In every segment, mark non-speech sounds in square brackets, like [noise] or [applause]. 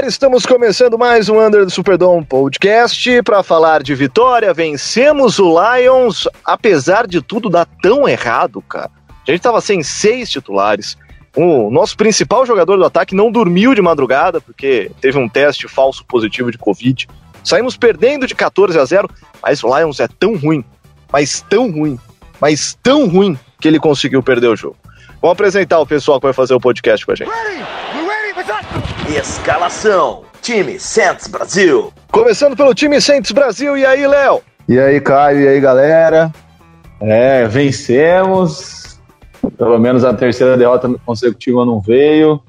galera, estamos começando mais um Under the Superdome podcast para falar de vitória. Vencemos o Lions, apesar de tudo dar tão errado, cara. A gente tava sem seis titulares. O nosso principal jogador do ataque não dormiu de madrugada porque teve um teste falso positivo de Covid. Saímos perdendo de 14 a 0, mas o Lions é tão ruim, mas tão ruim, mas tão ruim que ele conseguiu perder o jogo. Vamos apresentar o pessoal que vai fazer o podcast com a gente. Escalação: Time Santos Brasil. Começando pelo time Santos Brasil, e aí, Léo? E aí, Caio, e aí, galera? É, vencemos. Pelo menos a terceira derrota consecutiva não veio.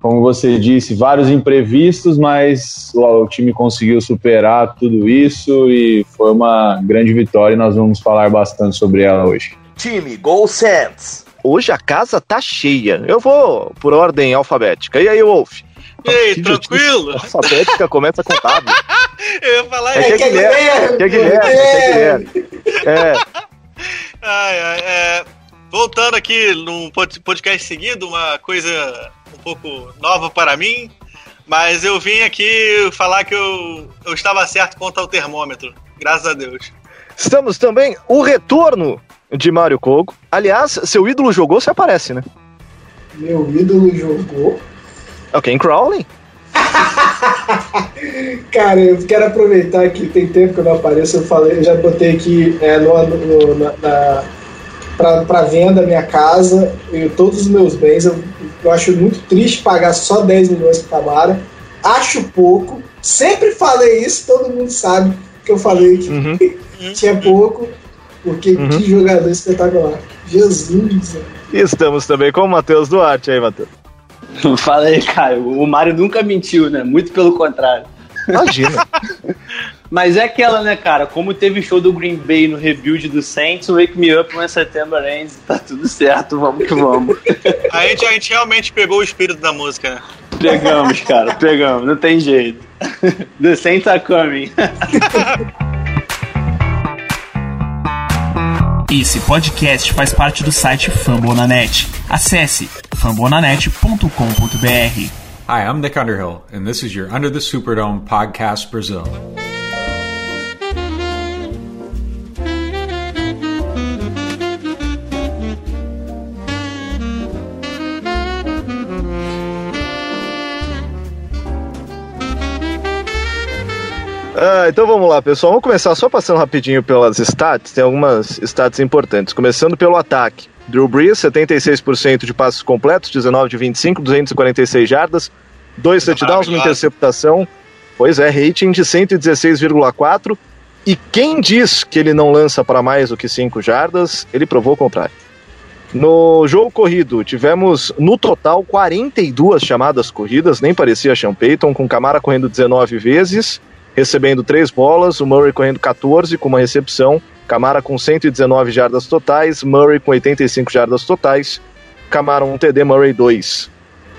Como você disse, vários imprevistos, mas o, o time conseguiu superar tudo isso e foi uma grande vitória e nós vamos falar bastante sobre ela hoje. Time Gol Santos. Hoje a casa tá cheia. Eu vou por ordem alfabética. E aí, Wolf? E aí, tranquilo? Alfabética começa com W. [laughs] Eu ia falar É que é Guilherme. Que é Guilherme. que é Guilherme. É. Ai, ai, é, voltando aqui num pod- podcast seguido, uma coisa um pouco nova para mim, mas eu vim aqui falar que eu, eu estava certo quanto ao termômetro, graças a Deus. Estamos também o retorno de Mário Kogo. Aliás, seu ídolo jogou, você aparece, né? Meu ídolo jogou. É o Ken Crowley. Cara, eu quero aproveitar que tem tempo que eu não apareço. Eu falei, eu já botei aqui é, no, no, na, na, pra, pra venda minha casa e todos os meus bens. Eu, eu acho muito triste pagar só 10 milhões pro Tamara. Acho pouco. Sempre falei isso, todo mundo sabe que eu falei que Uhum. [laughs] tinha pouco, porque Uhum. que jogador espetacular. Jesus. Estamos também com o Matheus Duarte. Aí, Matheus? [laughs] Fala aí, Caio. O Mário nunca mentiu, né? Muito pelo contrário. Imagina. [laughs] Mas é aquela, né, cara? Como teve show do Green Bay no rebuild do Saints, o Wake Me Up when September Ends, tá tudo certo, vamos que vamos. A gente, a gente realmente pegou o espírito da música, né? Pegamos, cara, pegamos, não tem jeito. The Saints are coming. [laughs] Esse podcast faz parte do site Fambonanet. Acesse fambonanet.com.br. Hi, I'm Nick Underhill, and this is your Under the Superdome podcast Brazil. Ah, então vamos lá, pessoal. Vamos começar só passando rapidinho pelas stats. Tem algumas stats importantes. Começando pelo ataque. Drew Brees, 76% de passos completos, 19 de 25, 246 jardas, dois touchdowns, uma interceptação. Pois é, rating de 116,4. E quem diz que ele não lança para mais do que 5 jardas, ele provou o contrário. No jogo corrido, tivemos no total 42 chamadas corridas, nem parecia Sean Payton, com Camara correndo 19 vezes, recebendo 3 bolas, o Murray correndo 14 com uma recepção, Camara com 119 jardas totais, Murray com 85 jardas totais, Camara um TD, Murray 2.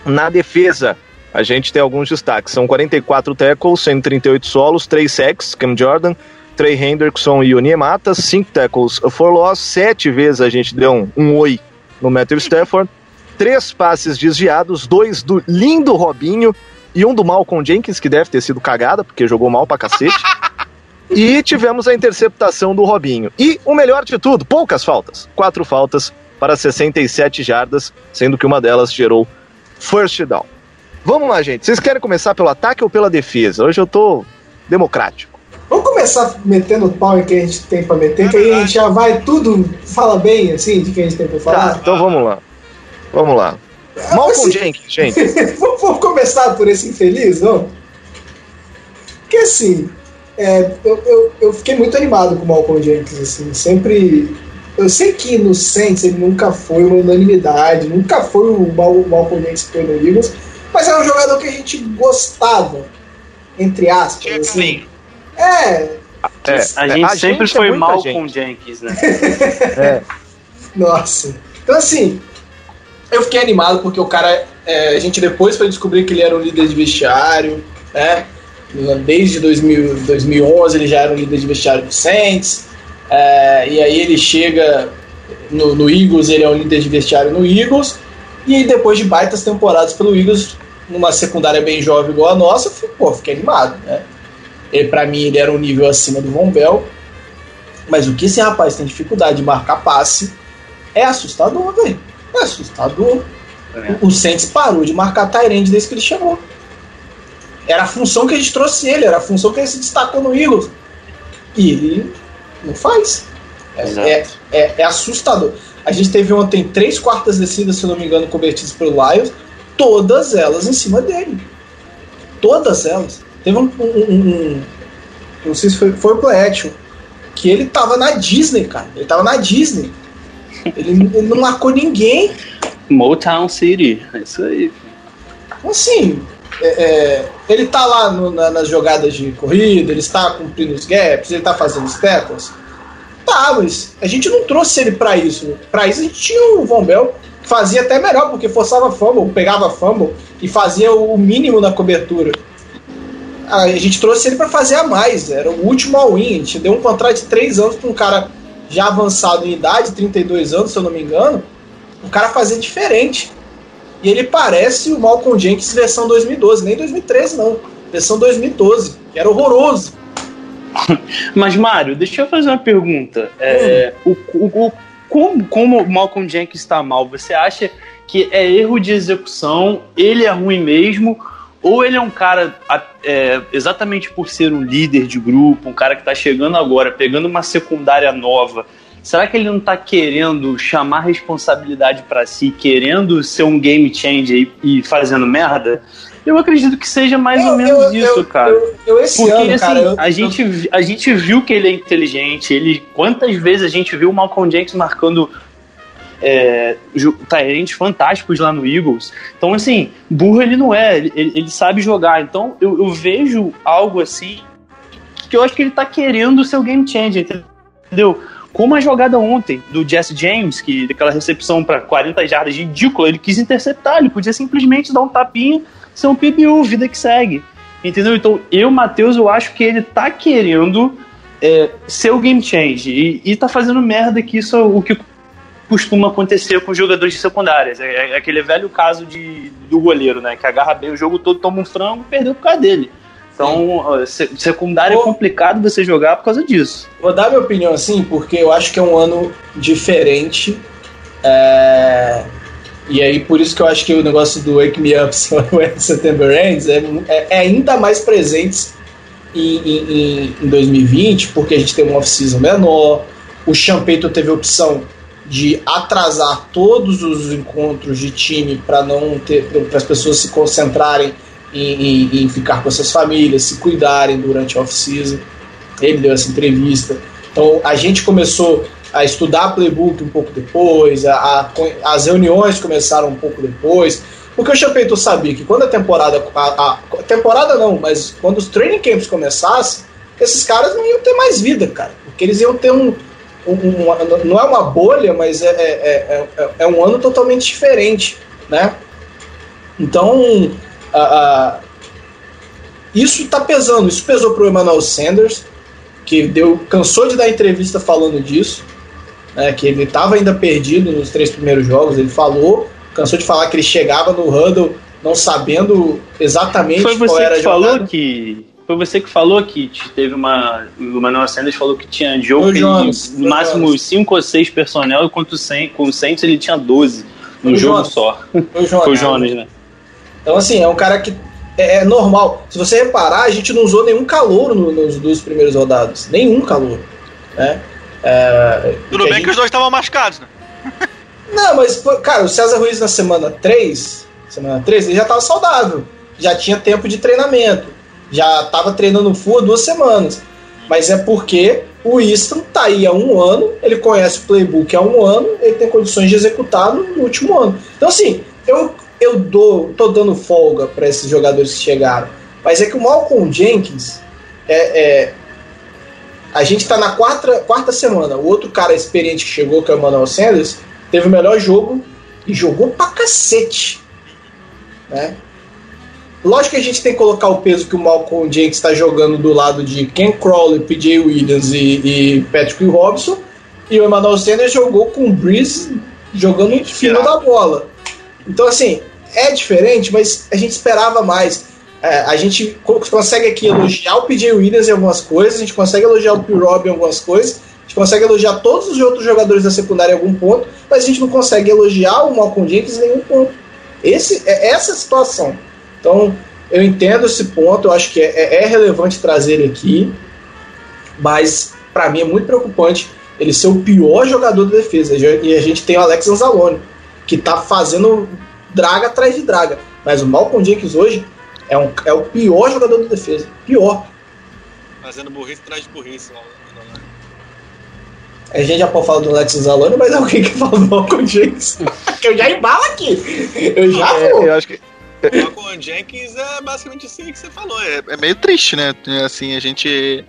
Na defesa, a gente tem alguns destaques, são 44 tackles, 138 solos, 3 sacks, Cam Jordan, Trey Hendrickson e o Niemata, 5 tackles for loss, 7 vezes a gente deu um, um oi no Matthew Stafford, 3 passes desviados, 2 do lindo Robinho e um do Malcolm Jenkins, que deve ter sido cagada, porque jogou mal pra cacete. [laughs] e tivemos a interceptação do Robinho. E o melhor de tudo, poucas faltas. Quatro faltas para 67 jardas, sendo que uma delas gerou first down. Vamos lá, gente. Vocês querem começar pelo ataque ou pela defesa? Hoje eu tô democrático. Vamos começar metendo o pau em que a gente tem pra meter, que aí a gente já vai tudo, fala bem, assim, de que a gente tem pra Tá, falar. então vamos lá. Vamos lá. Malcolm Assim- Jenkins, gente. [laughs] vamos, começar por esse infeliz, não? Porque assim, é, eu, eu, eu fiquei muito animado com o Malcolm Jenkins, assim, sempre. Eu sei que no Saints ele nunca foi uma unanimidade, nunca foi o Mal, o Malcolm Jenkins que foi no Eagles, mas era um jogador que a gente gostava, entre aspas. Tinha Assim. caminho. É, É, A gente sempre é foi muita mal gente. com Jenkins, né? [laughs] É. Nossa. Então, assim, eu fiquei animado porque o cara. é, a gente depois foi descobrir que ele era um líder de vestiário, né? Desde 2000, 2011 ele já era um líder de vestiário do Saints. é, e aí ele chega no, no Eagles, ele é um líder de vestiário no Eagles. E depois de baitas temporadas pelo Eagles, numa secundária bem jovem igual a nossa, fui, pô, fiquei animado, né? E para mim ele era um nível acima do Von Bell. Mas o que esse rapaz tem dificuldade de marcar passe é assustador, velho. É assustador. É. O, o Saints parou de marcar Tyrande desde que ele chegou. Era a função que a gente trouxe ele, era a função que ele se destacou no Eagles. E ele não faz. É, é, é- é assustador. A gente teve ontem três quartas descidas, se não me engano, convertidas pelo Lions, todas elas em cima dele. Todas elas. Teve um. um- um- um- não sei se foi, foi o Play Action, que ele tava na Disney, cara. Ele tava na Disney. Ele, ele não marcou ninguém. Motown City. É isso aí. Assim, é, é, ele tá lá no- na- nas jogadas de corrida, ele está cumprindo os gaps, ele tá fazendo os tackles. Tá, mas a gente não trouxe ele pra isso. Pra isso a gente tinha o Von Bell, que fazia até melhor, porque forçava fumble, pegava fumble e fazia o mínimo na cobertura. A gente trouxe ele pra fazer a mais, era o último all-in. A gente deu um contrato de 3 anos pra um cara já avançado em idade, 32 anos, se eu não me engano. O cara fazia diferente. E ele parece o Malcolm Jenkins versão 2012, nem 2013 não, versão 2012, que era horroroso. [laughs] Mas, Mário, deixa eu fazer uma pergunta. É, o, o- o- como, como o Malcolm Jenkins está mal, você acha que é erro de execução, ele é ruim mesmo, ou ele é um cara, é, exatamente por ser um líder de grupo, um cara que está chegando agora, pegando uma secundária nova, será que ele não está querendo chamar responsabilidade para si, querendo ser um game changer e, e fazendo merda? Eu acredito que seja mais ou menos isso, cara. Eu, eu esse Porque ano, assim, cara, eu- a, gente, a gente viu que ele é inteligente. Ele, quantas vezes a gente viu o Malcolm Jenkins marcando é, ju- Tyrants fantásticos lá no Eagles. Então, assim, burro ele não é, ele, ele- sabe jogar. Então, eu, eu vejo algo assim que eu acho que ele tá querendo o game changer, entendeu? Como a jogada ontem do Jesse James, que aquela recepção para 40 jardas ridícula, ele quis interceptar, ele podia simplesmente dar um tapinha, ser um PBU, vida que segue. Entendeu? Então, eu, Matheus, eu acho que ele tá querendo é, ser o game change e, e tá fazendo merda que isso é o que costuma acontecer com jogadores de secundárias. É, é aquele velho caso de, do goleiro, né? Que agarra bem o jogo todo, toma um frango e perdeu por causa dele. Então, ó, se- secundária é complicado você jogar por causa disso. Vou dar minha opinião assim, porque eu acho que é um ano diferente. é, E aí, por isso que eu acho que o negócio do Wake Me Up [laughs] When September Ends é, é- é ainda mais presente em, em- em- em 2020, porque a gente tem uma off-season menor. O Champeito teve opção de atrasar todos os encontros de time para não ter para as pessoas se concentrarem em, em- em ficar com suas famílias, se cuidarem durante a off-season. Ele deu essa entrevista. Então a gente começou a estudar playbook um pouco depois, a, a- as reuniões começaram um pouco depois, porque o Champeito sabia que quando a temporada. A- a temporada não, mas quando os training camps começassem, esses caras não iam ter mais vida, cara. Porque eles iam ter um. Um- um- não é uma bolha, mas é, é, é, é- é um ano totalmente diferente, né? Então, a- a- isso tá pesando. Isso pesou pro Emmanuel Sanders, que deu, cansou de dar entrevista falando disso, né, que ele estava ainda perdido nos três primeiros jogos. Ele falou, cansou de falar que ele chegava no huddle não sabendo exatamente Foi qual você era que a falou jogada. que. Foi você que falou que te- teve uma. O Manuel Sanders falou que tinha ele- foi no máximo Jonas. 5 ou 6 personnel, enquanto o Saints- com o Saints ele tinha 12 Foi num jogo Jonas. só. Foi o Jonas. [laughs] Foi o Jonas, né? Então, assim, é um cara que é, é normal. Se você reparar, a gente não usou nenhum calor no- nos dois primeiros rodados. Nenhum calor. Né? É, Tudo bem gente- que os dois estavam machucados, né? [laughs] Não, mas, cara, o César Ruiz na semana 3, semana 3, ele já tava saudável. Já tinha tempo de treinamento. Já tava treinando full há duas semanas. Mas é porque o Easton tá aí há um ano, ele conhece o playbook há um ano, ele tem condições de executar no, último ano. Então, assim, eu, eu dou, tô dando folga para esses jogadores que chegaram. Mas é que o Malcolm Jenkins é, é, a gente tá na quarta, quarta semana. O outro cara experiente que chegou, que é o Manuel Sanders, teve o melhor jogo e jogou pra cacete. Né? Lógico que a gente tem que colocar o peso que o Malcolm Jenkins está jogando do lado de Ken Crowley, PJ Williams e, e Patrick Robson. E o Emmanuel Sanders jogou com o Breeze jogando em cima da bola. Então, assim, é diferente, mas a gente esperava mais. É, a gente co- consegue aqui elogiar o PJ Williams em algumas coisas, a gente consegue elogiar o P. Rob em algumas coisas, a gente consegue elogiar todos os outros jogadores da secundária em algum ponto, mas a gente não consegue elogiar o Malcolm Jenkins em nenhum ponto. Esse, é essa a situação. Então, eu entendo esse ponto, eu acho que é, é relevante trazer ele aqui, mas para mim é muito preocupante ele ser o pior jogador da defesa. E a gente tem o Alex Anzalone, que tá fazendo draga atrás de draga. Mas o Malcolm Jenkins hoje é, um, é o pior jogador da defesa. Pior. Fazendo burrice atrás de burrice. A gente já pode falar do Alex Anzalone, mas [laughs] alguém que fala do Malcolm Jenkins. [laughs] que eu já embalo aqui. Eu já É, vou. eu acho que O Malcolm Jenkins é basicamente isso aí que você falou. É, é meio triste, né? Assim, a gente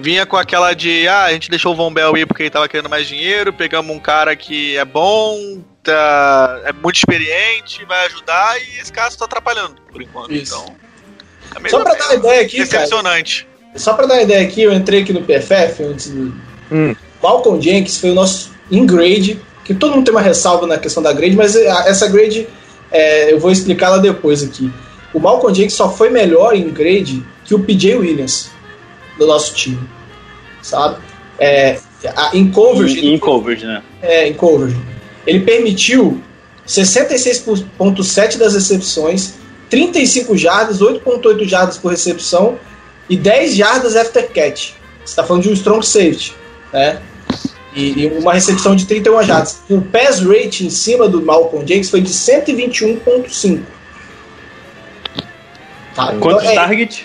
vinha com aquela de ah, a gente deixou o Von Bell ir porque ele tava querendo mais dinheiro, pegamos um cara que é bom, tá, é muito experiente, vai ajudar, e esse cara só tá atrapalhando por enquanto. Isso. Então. É Só pra dar uma ideia aqui, cara, decepcionante. só pra dar uma ideia aqui, eu entrei aqui no PFF antes do, Hum. Malcolm Jenkins foi o nosso in grade, que todo mundo tem uma ressalva na questão da grade, mas essa grade é, eu vou explicar ela depois aqui. O Malcolm Jenkins só foi melhor em grade que o PJ Williams do nosso time, sabe? É, a- em coverage, Em, em coverage, né? é, em coverage, ele permitiu 66,7 das recepções, 35 jardas, 8,8 jardas por recepção e 10 jardas after catch. Você está falando de um strong safety, né? E, e uma recepção de 31 jardas. O pass rate em cima do Malcolm Jenkins foi de 121,5. Tá, então Quantos é- targets?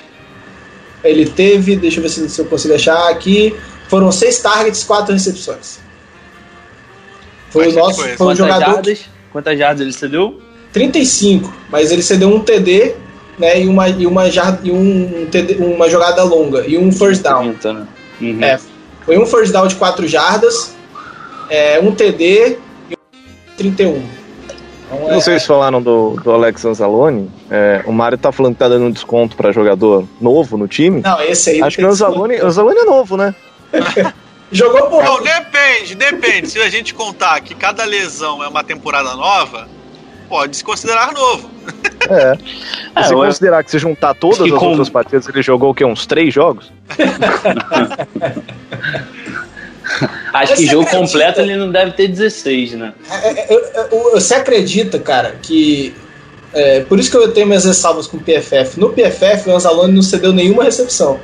ele teve, deixa eu ver se, se eu consigo achar aqui, foram 6 targets, 4 recepções. Foi o nosso, foi um Quantas jogador jardas? Quantas jardas ele cedeu? 35, mas ele cedeu um TD, né, e uma e uma jar- e um TD, uma jogada longa e um first down. 30, né? Uhum. É, foi um first down de 4 jardas, é, um TD e um 31. Então, Não sei se falaram do, do Alex Anzalone. É, o Mário tá falando que tá dando um desconto pra jogador novo no time. Não, esse aí Acho que o Anzalone, Anzalone é novo, né? [laughs] jogou por Bom, depende, depende. Se a gente contar que cada lesão é uma temporada nova, pode se considerar novo. É. [laughs] É, se eu- considerar que se juntar todas as com- outras partidas, ele jogou o quê? Uns três jogos? [laughs] Acho Mas que você jogo acredita? completo ele não deve ter 16, né? É, é, eu- eu- você acredita, cara, que. é, por isso que eu tenho minhas ressalvas com o PFF. No PFF, o Anzalone não cedeu nenhuma recepção.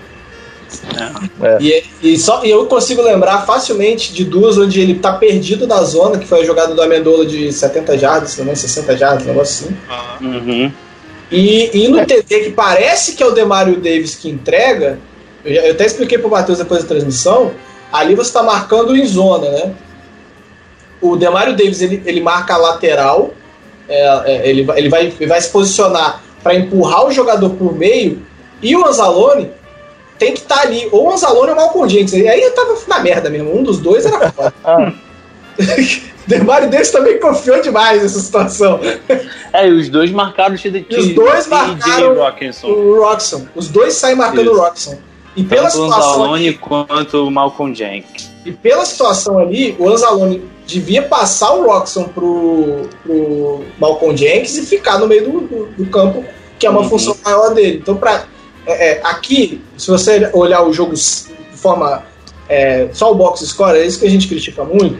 É. E, e só, e eu consigo lembrar facilmente de duas onde ele tá perdido na zona, que foi a jogada do Amendola de 70 jardas, se não me engano, 60 jardas, um negócio assim. Uhum. E, e no TD, que parece que é o Demario Davis que entrega, eu, já- eu até expliquei pro Matheus depois da transmissão, ali você está marcando em zona, né? O Demario Davis, ele, ele marca a lateral, é, é, ele, vai, ele, vai, ele vai se posicionar para empurrar o jogador por meio, e o Anzalone tem que estar ali, ou o Anzalone ou o Malcolm Jenkins, e aí eu tava na merda mesmo, um dos dois era foda. [laughs] [laughs] Demario Davis também confiou demais nessa situação. É, e os dois marcaram o os dois marcaram. O Roxon. Os dois saem marcando Isso. o Roxon. E pela Tanto o situação, Anzalone ali, quanto o Malcolm Jenkins. e pela situação ali, o Anzalone devia passar o Roxon pro, pro Malcolm Jenkins e ficar no meio do, do, do campo, que é uma Uhum. função maior dele. Então, pra, é, é, aqui, se você olhar o jogo de forma. é, só o box score, é isso que a gente critica muito.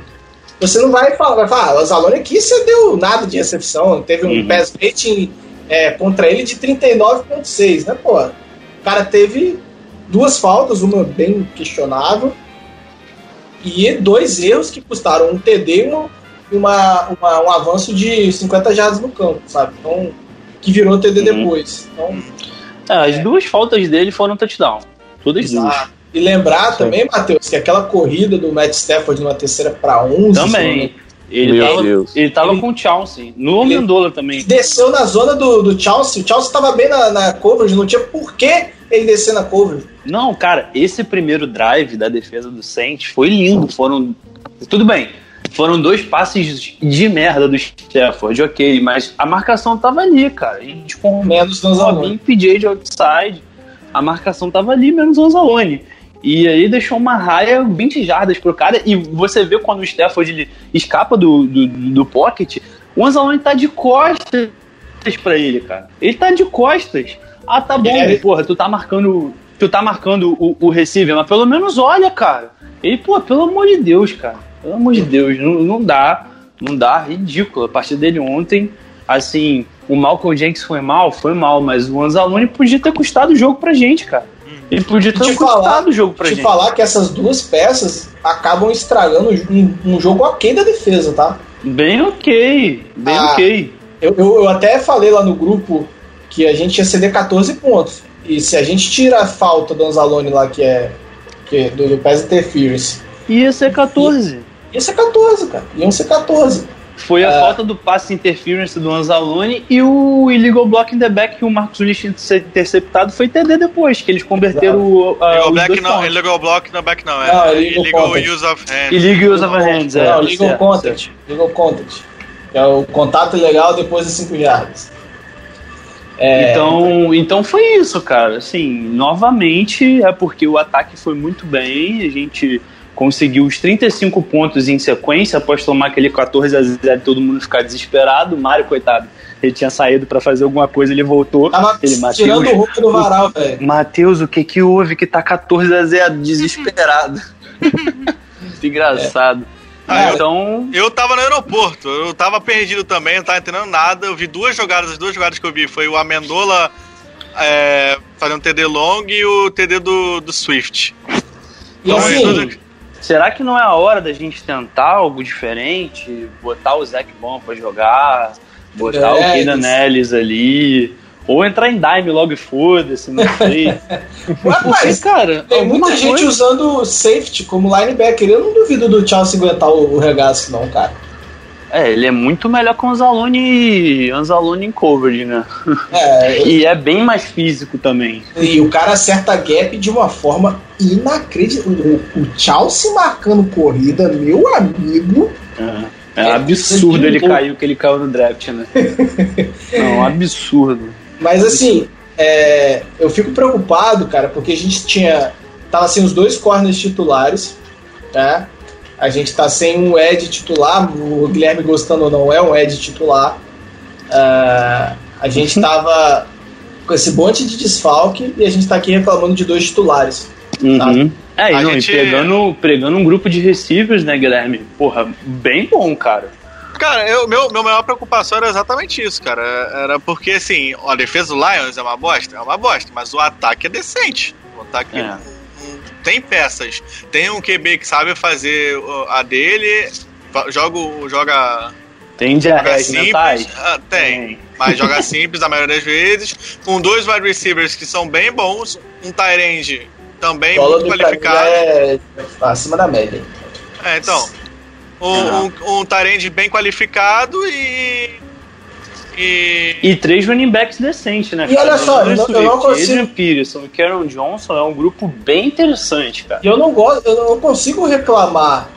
Você não vai falar, vai falar, ah, o Anzalone aqui você deu nada de recepção, teve um Uhum. pass rating é, contra ele de 39,6, né, pô? O cara teve duas faltas, uma bem questionável, e dois erros que custaram um TD e uma, uma- uma- um avanço de 50 jardas no campo, sabe? Então, que virou TD Uhum. depois. Então, É, as duas faltas dele foram touchdown. Todas duas. exato. E lembrar também, Matheus, que aquela corrida do Matt Stafford numa terceira para 11 Também. Ele Meu tava, Deus. ele tava Ele- com o Chauncey. No Amendola também. desceu na zona do, do Chelsea. O Chelsea estava bem na, na coverage, não tinha por que ele descer na coverage. Não, cara, esse primeiro drive da defesa do Saints foi lindo. Foram. Tudo bem. Foram dois passes de merda do Stafford, ok, mas a marcação tava ali, cara. A gente com Menos Anzalone. PJ de outside. A marcação tava ali, menos o Anzalone. E aí deixou uma raia 20 jardas pro cara. E você vê quando o Stafford ele escapa do, do, do pocket, o Anzalone tá de costas pra ele, cara. Ele tá de costas. Ah, tá bom, É. porra, tu tá marcando. Tu tá marcando o, o receiver, mas pelo menos olha, cara. Ele, pô, pelo amor de Deus, cara. Pelo amor de Deus, não, não dá. Não dá, ridículo. A partida dele ontem, assim, o Malcolm Jenkins foi mal, foi mal, mas o Anzalone podia ter custado o jogo pra gente, cara. Ele podia ter Te falar- o jogo pra Te gente. falar que essas duas peças acabam estragando um, um jogo ok da defesa, tá? Bem ok, bem Ah. ok. Eu, eu, eu até falei lá no grupo que a gente ia ceder 14 pontos. E se a gente tira a falta do Anzalone lá, que é, que é do, do Interference, Ia ser 14. ia ser 14, cara. Iam ser 14. Foi a É. falta do passe interference do Anzalone e o illegal block in the back que o Marcos Willis tinha interceptado foi TD depois, que eles converteram o, uh, Illegal dois não, pontos. illegal block não back não, Não, é illegal illegal contact. use of hand. Illegal use of hands, é. Não, legal certo, contact. Legal contact. Que é o contato ilegal depois de 5 jardas. É, Então, então foi isso, cara. Assim, novamente é porque o ataque foi muito bem, a gente conseguiu os 35 pontos em sequência após tomar aquele 14 a 0 e todo mundo ficar desesperado. O Mário, coitado, ele tinha saído pra fazer alguma coisa, ele voltou. tava ele, tirando o roupa do varal, [laughs] velho. Matheus, o que que houve que tá 14 a 0 desesperado? [laughs] Muito engraçado. Ah, eu- então, Eu tava no aeroporto, eu tava perdido também, não tava entendendo nada. Eu vi duas jogadas, as duas jogadas que eu vi foi o Amendola é, fazendo TD long e o TD do, do Swift. E Então, assim, é será que não é a hora da gente tentar algo diferente? Botar o Zac Bom pra jogar, botar É, o Keenan. Ellis ali, ou entrar em dime logo e foda-se, não sei. [laughs] Mas cara, tem muita gente coisa- usando safety como linebacker. Eu não duvido do Chelsea aguentar o, o regaço, não, cara. É, ele é muito melhor com o Anzalone, Anzalone em coverage, né? É, [laughs] E é bem mais físico também. E o cara acerta gap de uma forma inacreditável. O, o Chelsea marcando corrida, meu amigo. É, é É, absurdo ele caiu que ele caiu no draft, né? [laughs] Não, absurdo. Mas assim, é, eu fico preocupado, cara, porque a gente tinha. Tava sem os dois corners titulares, né? A gente tá sem um Ed titular, o Guilherme gostando ou não, é um Ed titular. Ah, a gente [laughs] tava com esse monte de desfalque e a gente tá aqui reclamando de dois titulares. Uhum. É, e, A não, gente- e pegando, pegando um grupo de receivers, né, Guilherme? Porra, bem bom, cara. Cara, eu, meu, meu maior preocupação era exatamente isso, cara. Era porque, assim, a defesa do Lions é uma bosta? É uma bosta, mas o ataque é decente. O ataque É. tem peças. Tem um QB que sabe fazer a dele, joga, joga, Tem diarreias mentais? simples. Ah, tem. Mas joga [laughs] simples a maioria das vezes. Com dois wide receivers que são bem bons, um tight end também muito do qualificado. É acima da média. É, então. Um, um, um bem qualificado e. E. E três running backs decentes, né? E olha só, eu eu não consigo- Adrian Peterson e Karen Johnson é um grupo bem interessante, cara. E eu não gosto, eu não consigo reclamar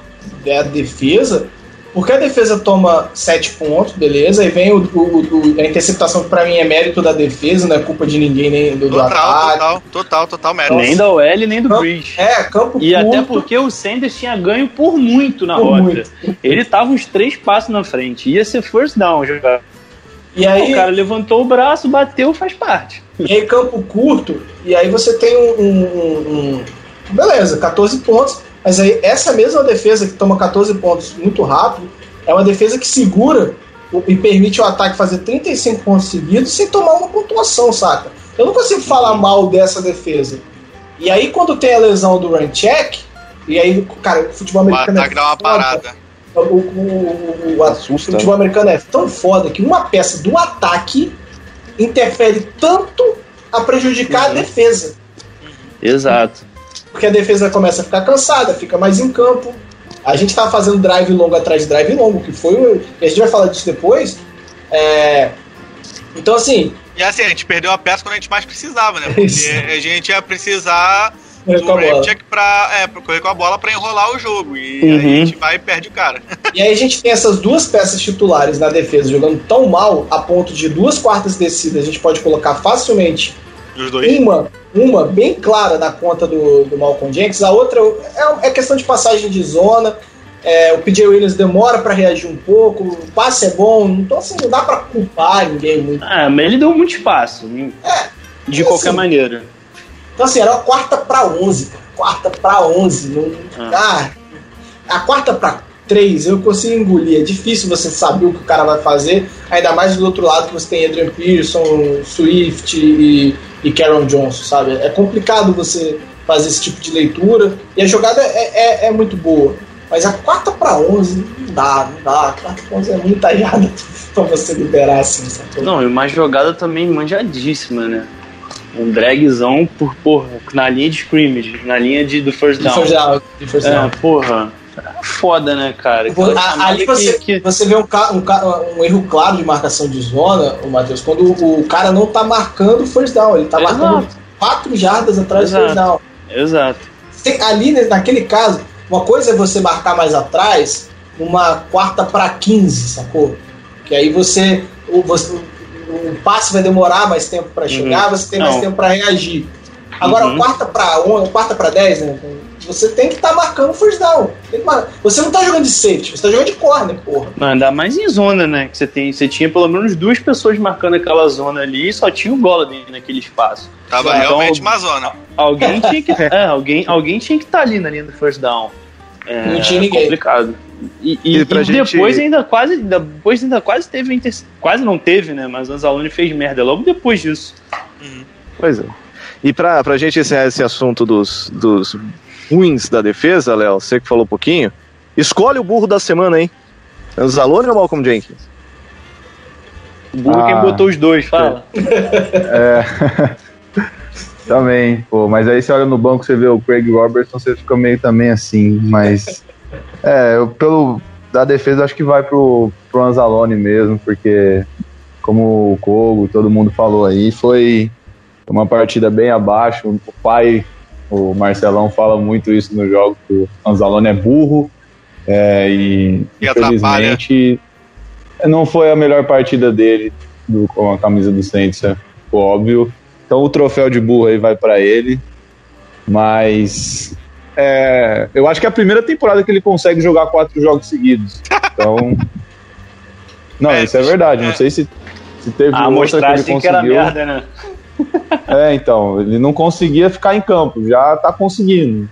da defesa, porque a defesa toma sete pontos, beleza, e vem o, o- o- a interceptação que pra mim é mérito da defesa, não é culpa de ninguém nem do, do Total, ataque. total, total, total mérito. Nem da OL, nem do Não. Bridge. É, campo E curto, até porque o Sanders tinha ganho por muito na Por rota. muito. Ele tava uns três passos na frente. Ia ser first down jogar. E aí, O cara levantou o braço, bateu, faz parte. e aí campo curto, e aí você tem um, um- um- Beleza, 14 pontos, mas aí essa mesma defesa que toma 14 pontos muito rápido, é uma defesa que segura e permite o ataque fazer 35 pontos seguidos sem tomar uma pontuação, saca? Eu não consigo falar mal dessa defesa. E aí quando tem a lesão do run check, e aí, cara, o futebol O americano ataque dá uma parada. O, o, o, Assusta, o futebol americano é tão foda que uma peça do ataque interfere tanto a prejudicar a defesa. Exato. Porque a defesa começa a ficar cansada, fica mais em campo. A gente tá fazendo drive longo atrás de drive longo, que foi. o- E a gente vai falar disso depois. É, Então, assim, E assim, a gente perdeu a peça quando a gente mais precisava, né? Porque [laughs] a gente ia precisar correr com a bola. Ramcheck pra, é, pra correr com a bola pra enrolar o jogo. E Uhum. aí a gente vai e perde o cara. [laughs] E aí a gente tem essas duas peças titulares na defesa jogando tão mal a ponto de duas quartas descidas a gente pode colocar facilmente Os dois. uma, uma bem clara na conta do, do Malcolm Jenkins, a outra é, é questão de passagem de zona. É, o PJ Williams demora para reagir um pouco, o passe é bom, então assim, não dá para culpar ninguém muito. Ah, mas ele deu muito espaço. É, de qualquer assim, maneira. Então assim, era uma quarta para 11, cara. Quarta para 11. Não, ah. a quarta para 3 eu consigo engolir. É difícil você saber o que o cara vai fazer, ainda mais do outro lado que você tem Adrian Pearson, Swift e, e Karen Johnson, sabe? É complicado você fazer esse tipo de leitura e a jogada é, é, é muito boa. Mas a quarta para 11 não dá, não dá. A quarta para 11 é muita [laughs] jada pra você liberar assim, sabe? Não, e uma jogada também manjadíssima, né? Um dragzão por, porra, na linha de scrimmage, na linha de, do first down. First down, first down. É, porra. Foda, né, cara? Aquela A- chamada Ali você, que- que- você vê um, um um erro claro de marcação de zona, o Matheus, quando o, o cara não tá marcando o first down, ele tá Exato. marcando 4 jardas atrás do first Exato. down. Exato. Tem- ali, né, naquele caso, uma coisa é você marcar mais atrás, numa quarta para 15, sacou? Que aí você você- o- passe vai demorar mais tempo para chegar, você tem mais Uhum. Não. tempo para reagir. Agora, Uhum. quarta para 11, quarta para 10, né? Você tem que estar marcando first down. Você não tá jogando de safety, você tá jogando de corner, porra. Mas ainda mais em zona, né? Que você, tem, você tinha pelo menos duas pessoas marcando aquela zona ali e só tinha o Golladay naquele espaço. Tava Então, realmente uma zona. Alguém tinha que [laughs] é, alguém, alguém tinha que estar ali na linha do first down. É, Não tinha ninguém. complicado. E, e- E pra e gente- depois ainda quase ainda- depois ainda quase teve inter... quase não teve, né? Mas o Anzalone fez merda logo depois disso. Pois é. E pra, pra gente encerrar esse assunto dos, dos ruins da defesa, Léo, você que falou um pouquinho, escolhe o burro da semana, hein? Anzalone ou Malcolm Jenkins? O burro Ah. quem botou os dois, fala. [laughs] Também, pô, mas aí você olha no banco, você vê o Craig Robertson, você fica meio também assim, mas é, eu, pelo da defesa acho que vai pro, pro Anzalone mesmo, porque como o Kogo, todo mundo falou aí, foi uma partida bem abaixo. O pai, o Marcelão, fala muito isso no jogo, que o Anzalone é burro, é, e, E atrapalha. infelizmente não foi a melhor partida dele do- com a camisa do Saints, é óbvio. Então o troféu de burro aí vai pra ele. Mas é, eu acho que é a primeira temporada que ele consegue jogar quatro jogos seguidos. Então. [laughs] Não, É, isso é verdade. Não é. sei se, se teve A outra que ele amostragem que era conseguiu. merda, né? [laughs] É, então, ele não conseguia ficar em campo, já tá conseguindo.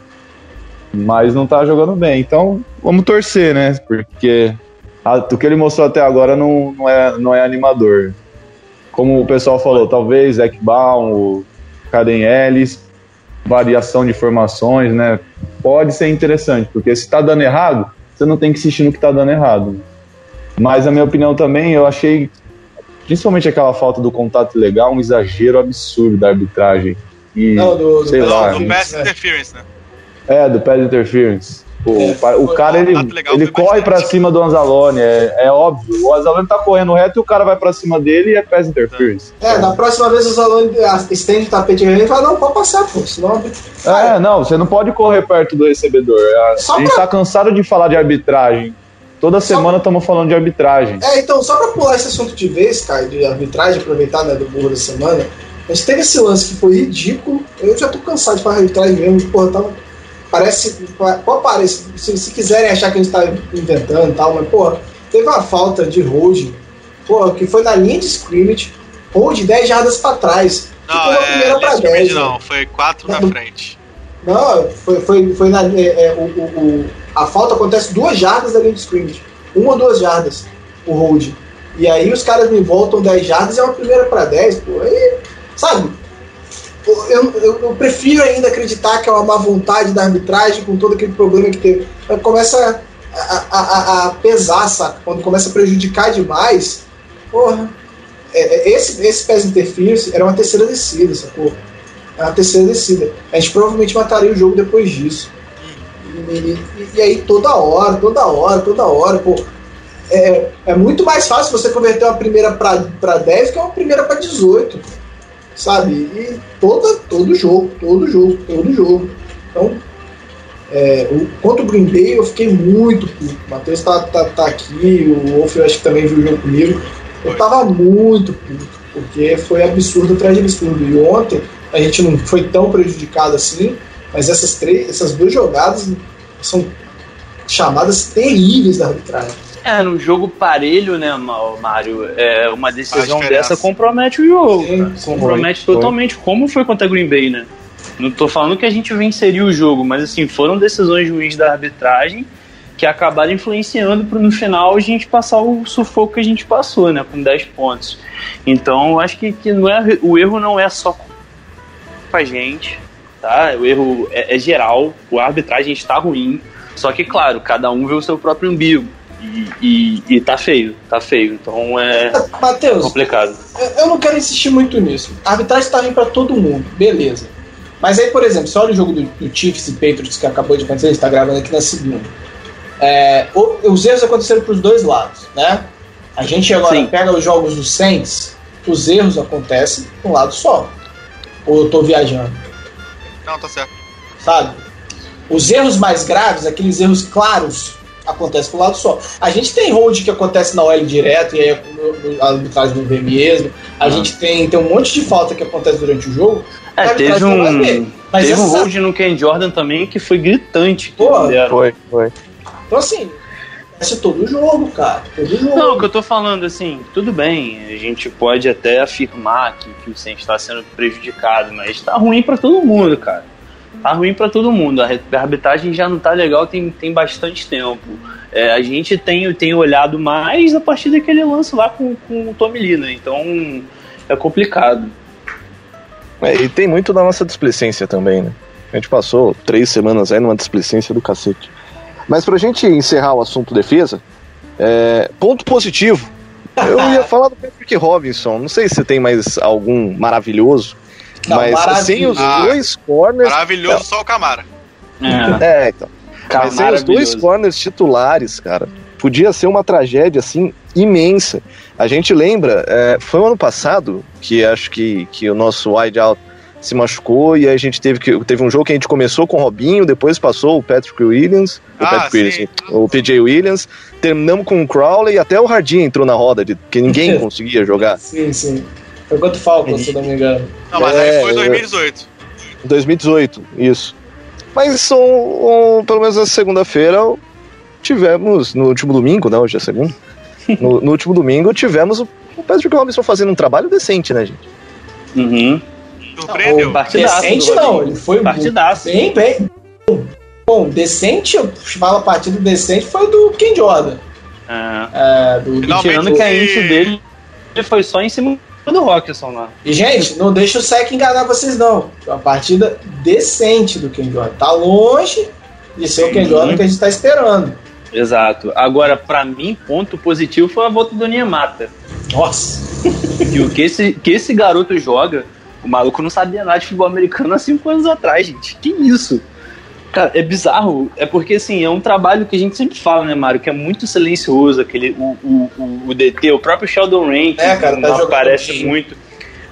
Mas não tá jogando bem. Então, vamos torcer, né? Porque a- o que ele mostrou até agora não, não, é, não é animador. Como o pessoal falou, talvez Zac Baum, o Caden Ellis, variação de formações, né? Pode ser interessante, porque se tá dando errado, você não tem que insistir no que tá dando errado. Mas, na minha opinião, também, eu achei principalmente aquela falta do contato legal, um exagero absurdo da arbitragem. E, Não, do, do sei lá. Não, do Pass interference, né? É, do pass interference. O, É, pa- o cara, ele, legal ele corre pra cima do Anzalone, é, é óbvio. O Anzalone tá correndo reto e o cara vai pra cima dele e é pass interference. É, da próxima vez os alunos estende o tapete vermelho e fala, não, pode passar, pô, senão... É, não, você não pode correr perto do recebedor. A, Só gente pra- tá cansado de falar de arbitragem. Toda Só semana estamos falando de arbitragem. É, então, só pra pular esse assunto de vez, cara, de arbitragem, aproveitar, né, do burro da semana, a gente teve esse lance que foi ridículo, eu já tô cansado de falar arbitragem mesmo, porra, tava... Parece, qual parece, se, se quiserem achar que a gente tá inventando e tal, mas, porra, teve uma falta de hold, porra, que foi na linha de scrimmage, hold 10 jardas pra trás. Não, na primeira é, pra nesse 10, scrimmage né? não, foi quatro na Não. frente. Não, foi, foi, foi na. é, é, o, o- a falta acontece duas jardas da linha de scrimmage. Uma ou duas jardas, o hold. E aí os caras me voltam 10 jardas e é uma primeira para 10, pô. Aí, sabe? Eu, eu, eu prefiro ainda acreditar que é uma má vontade da arbitragem com todo aquele problema que teve. Começa a, a, a, pesar, saca? Quando começa a prejudicar demais, porra. é, é, esse, esse pass interference era uma terceira descida, sacou? É uma terceira descida. A gente provavelmente mataria o jogo depois disso. E, e- e aí toda hora, toda hora, toda hora, pô. É, é muito mais fácil você converter uma primeira para 10 que uma primeira para 18. Sabe? E toda, todo jogo, todo jogo, todo jogo. Então, é, o, contra o Green Bay eu fiquei muito puto. O Matheus tá, tá, tá aqui, o Wolf eu acho que também viu o jogo comigo. Eu tava muito puto, porque foi absurdo atrás de absurdo. E ontem a gente não foi tão prejudicado assim, mas essas três, essas duas jogadas são chamadas terríveis da arbitragem. É, num jogo parelho, né, Mário? É, uma decisão Faz dessa compromete o jogo. Sim, compromete foi, totalmente, como foi contra a Green Bay, né? Não tô falando que a gente venceria o jogo, mas assim, foram decisões ruins da arbitragem que acabaram influenciando para no final a gente passar o sufoco que a gente passou, né, com 10 pontos. Então, eu acho que, que não é, o erro não é só com a gente, tá? O erro é, é geral, a arbitragem está ruim, só que, claro, cada um vê o seu próprio umbigo. E, e, e tá feio, tá feio. Então é Matheus, complicado. eu- não quero insistir muito nisso. A arbitragem tá ruim pra todo mundo, beleza. Mas aí, por exemplo, você olha o jogo do, do Chiefs e Patriots que acabou de acontecer, a gente tá gravando aqui na segunda. É, o- os erros aconteceram pros dois lados, né? A gente agora Sim. pega os jogos do Saints, os erros acontecem de um lado só. Ou eu tô viajando, Não, tá certo. sabe? Os erros mais graves, aqueles erros claros, acontecem pro lado só. A gente tem hold que acontece na OL direto e aí a arbitragem não vê mesmo. A gente tem, tem um monte de falta que acontece durante o jogo. É, teve um, teve um essa- hold no Ken Jordan também que foi gritante. Que Pô. Foi, foi. Então assim, acontece todo jogo, cara. Todo jogo. Não, o que eu tô falando, assim, tudo bem, a gente pode até afirmar que, que o Saints está sendo prejudicado, mas tá ruim pra todo mundo, cara. Tá ruim pra todo mundo. A arbitragem já não tá legal tem, tem bastante tempo. É, a gente tem, tem olhado mais a partir daquele lance lá com, com o Tommy Lee, né? Então é complicado. É, e tem muito da nossa displicência também, né? A gente passou três semanas aí numa displicência do cacete. Mas pra gente encerrar o assunto defesa, é, ponto positivo. Eu ia falar do Patrick Robinson. Não sei se tem mais algum maravilhoso. Não, mas sem os Ah, dois corners. Maravilhoso só o Camara. É, É, então. cara, Mas sem os dois corners titulares, cara, podia ser uma tragédia assim imensa. A gente lembra, é, foi o ano passado que acho que, que o nosso wide out se machucou e a gente teve que teve um jogo que a gente começou com o Robinho, depois passou o Patrick Williams, o Ah, Patrick Williams, sim. o PJ Williams, terminamos com o Crowley e até o Hardy entrou na roda de que ninguém [laughs] conseguia jogar. Sim, sim. Foi quanto Falcons, se eu não me engano. Não, mas É, aí foi eu- 2018. 2018, isso. Mas um, um, pelo menos na segunda-feira tivemos, no último domingo, não, hoje é segunda. [laughs] No, no último domingo tivemos o, o Patrick Robinson fazendo um trabalho decente, né, gente? Uhum. Surpreendeu. Não, decente não, ele foi Partidaço. bem, bem. Bom, decente, eu falo a partida decente foi do Ken Jordan. É. É, do, E tirando que a índice dele ele foi só em cima do Rockson lá. E, gente, não deixa o SEC enganar vocês, não. Foi uma partida decente do Ken Jordan. Tá longe de ser o Ken Sim. Jordan que a gente tá esperando. Exato. Agora, pra mim, ponto positivo foi a volta do Niemata. Nossa. E o que esse, que esse garoto joga, o maluco não sabia nada de futebol americano há cinco anos atrás, gente. Que isso? Cara, é bizarro. É porque, assim, é um trabalho que a gente sempre fala, né, Mário? Que é muito silencioso, aquele, o, o, o, o DT, o próprio Sheldon Rankins É, cara, tá aparece muito.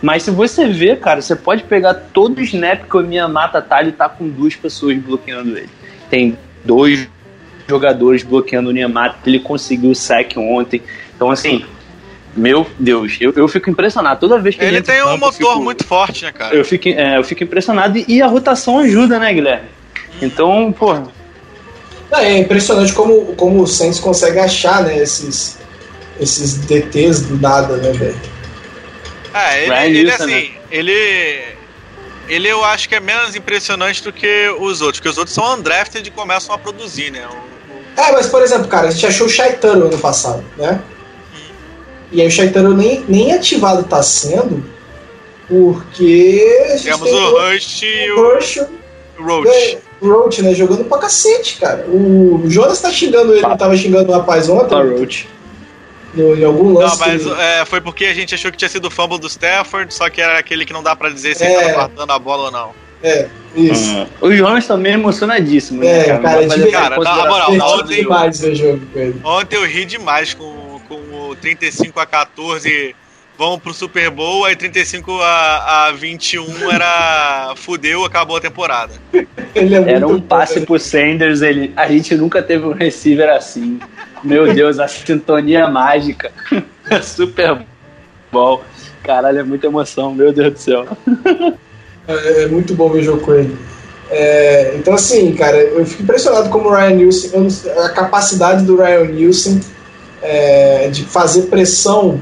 Mas se você ver, cara, você pode pegar todo o snap que o Miyamata tá, ele tá com duas pessoas bloqueando ele. Tem dois jogadores bloqueando o Niemata, ele conseguiu o sack ontem. Então, assim, meu Deus, eu, eu fico impressionado. Toda vez que Ele tem um campo, motor fico- muito forte, né, cara? Eu fico, é, eu fico impressionado e, e a rotação ajuda, né, Guilherme? Então, porra, Não, é impressionante como, como o Saints consegue achar, né, esses, esses DTs do nada, né, velho? É, ele, Ryan ele Nielsen, assim, ele. Ele eu acho que é menos impressionante do que os outros, porque os outros são undrafted e começam a produzir, né? O- o- É, mas por exemplo, cara, a gente achou o Shaitano ano passado, né? E aí o Shaitano nem, nem ativado tá sendo, porque a gente Temos tem o Rush e o o Rush, Roach. O Roach, né, jogando pra cacete, cara. O Jonas tá xingando ele, Tá. tava xingando o rapaz ontem, tá Roach. no- em algum Não, lance. mas que- é, foi porque a gente achou que tinha sido o fumble do Stafford, só que era aquele que não dá pra dizer se É. ele tava guardando a bola ou não. É, isso. Hum. O Jonas também é emocionadíssimo, É, né, cara? Não cara, pra de cara, na consideração. moral, na ontem- demais ver jogo com ele. Ontem eu ri demais com, com o 35 a 14. Vamos pro Super Bowl, aí 35 a, a 21 era fudeu, acabou a temporada. Ele é Era um passe bom, pro Sanders, ele, a gente nunca teve um receiver assim. Meu Deus, a sintonia mágica. [laughs] Super bom. Caralho, é muita emoção, meu Deus do céu. É, é muito bom ver jogo com ele. É, então, assim, cara, eu fico impressionado como o Ryan Nielsen, a capacidade do Ryan Nielsen é, de fazer pressão,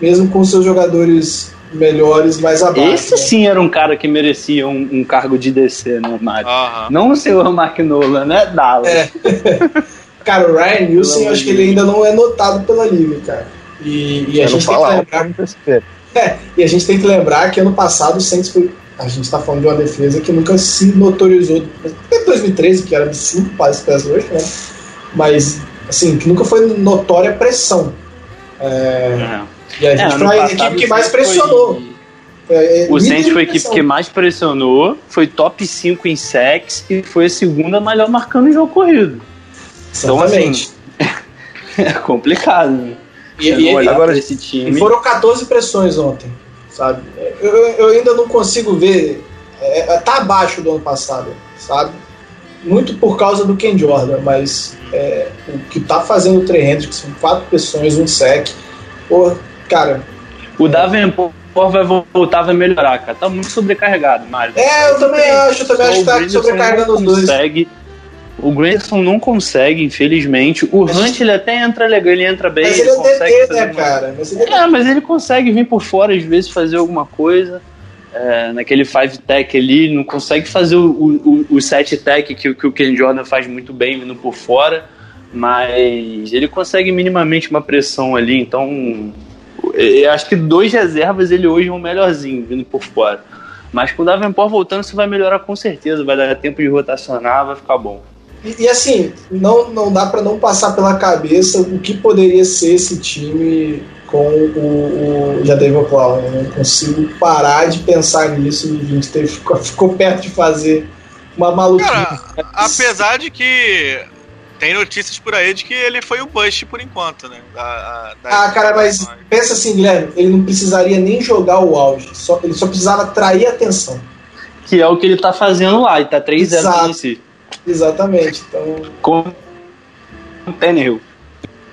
mesmo com seus jogadores melhores mais abaixo. Esse né? sim era um cara que merecia um, um cargo de DC no Mário. Aham. Não o senhor Mark Nolan, né, Dallas? É. [laughs] Cara, o Ryan Nielsen, eu acho que ele ainda não é notado pela liga, cara. E, e a gente tem falo que lembrar perceber. É, e a gente tem que lembrar que ano passado o Saints foi. A gente está falando de uma defesa que nunca se notorizou. Até 2013, que era absurdo para esse pass rush, né? Mas, assim, que nunca foi notória pressão. É, É. e a gente ano foi a equipe que mais foi- pressionou. É, é, O Saints foi a equipe que mais pressionou, foi top 5 em sacks e foi a segunda melhor marcando o jogo corrido. Então, assim, Exatamente. [laughs] É complicado, né? E- e- agora- esse E time. foram 14 pressões ontem, sabe? Eu, eu- ainda não consigo ver. É, tá abaixo do ano passado, sabe? Muito por causa do Ken Jordan, mas é, o que tá fazendo o Trey Hendrickson, são quatro pressões, um sec. Pô, cara, O Davenport vai voltar, vai melhorar, cara. Tá muito sobrecarregado, Mário. é, eu também acho, eu também acho que tá sobrecarregando os dois. consegue. O Granderson não consegue, infelizmente. O Mas- Hunt ele até entra legal, ele entra bem. Mas ele ele é consegue DT, né, cara? Mas ele é É, mas ele consegue vir por fora, às vezes, fazer alguma coisa. É, naquele five tech ali, não consegue fazer o, o, o set tech que, que o Ken Jordan faz muito bem vindo por fora, mas ele consegue minimamente uma pressão ali, então eu acho que dois reservas ele hoje é um melhorzinho vindo por fora. Mas com o Davenport voltando, isso vai melhorar com certeza, vai dar tempo de rotacionar, vai ficar bom. E, e, assim, não, não dá pra não passar pela cabeça o que poderia ser esse time com o, o Jadavion Clown. Eu não consigo parar de pensar nisso e a gente teve, ficou, ficou perto de fazer uma maluquice. Cara, apesar de que tem notícias por aí de que ele foi o bust por enquanto, né? Da, da- Ah, cara, mas pensa assim, Guilherme, ele não precisaria nem jogar o auge, só, ele só precisava atrair atenção. Que é o que ele tá fazendo lá, e tá 3-0 Exato. no si. Exatamente. Então, Com o Tannehill.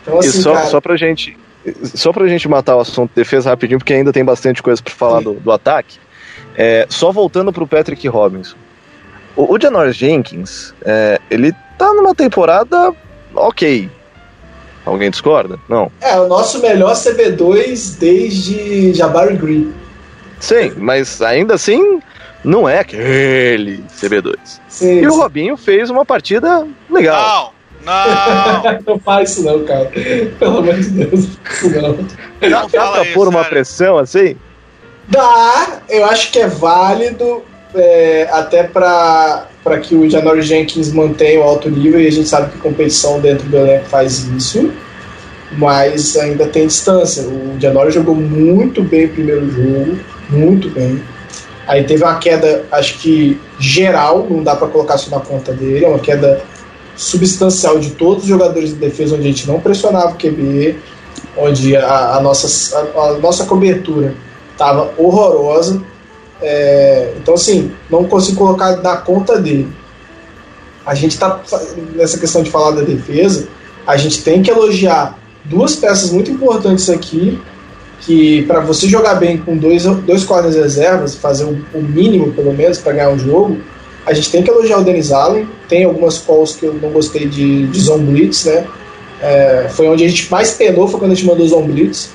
então E assim, só, cara, só pra gente. Só pra gente matar o assunto defesa rapidinho, porque ainda tem bastante coisa pra falar do, do ataque. É, só voltando pro Patrick Robinson. O, o Janoris Jenkins, é, ele tá numa temporada ok. Alguém discorda? Não. é o nosso melhor CB2 desde Jabari Green. Sim, mas ainda assim, não é aquele CB2. Sim, E o Robinho fez uma partida legal. Não, não. [laughs] Não faz isso não, cara. Pelo amor de Deus, não. Dá, Não dá pra isso, pôr uma sério. pressão assim? Dá, eu acho que é válido é, até para que o Janori Jenkins mantenha o alto nível e a gente sabe que competição dentro do elenco faz isso, mas ainda tem distância. O Janori jogou muito bem o primeiro jogo, muito bem. Aí teve uma queda, acho que geral, não dá para colocar isso na conta dele, é uma queda substancial de todos os jogadores de defesa, onde a gente não pressionava o QB, onde a, a nossa, a, a nossa cobertura estava horrorosa. É, então, assim, não consigo colocar na conta dele. A gente está nessa questão de falar da defesa, a gente tem que elogiar duas peças muito importantes aqui, que para você jogar bem com dois, dois corners reservas, fazer o, o mínimo pelo menos para ganhar um jogo, a gente tem que elogiar o Denis Allen. Tem algumas calls que eu não gostei de, de Zone Blitz, né? É, foi onde a gente mais penou, foi quando a gente mandou Zone Blitz.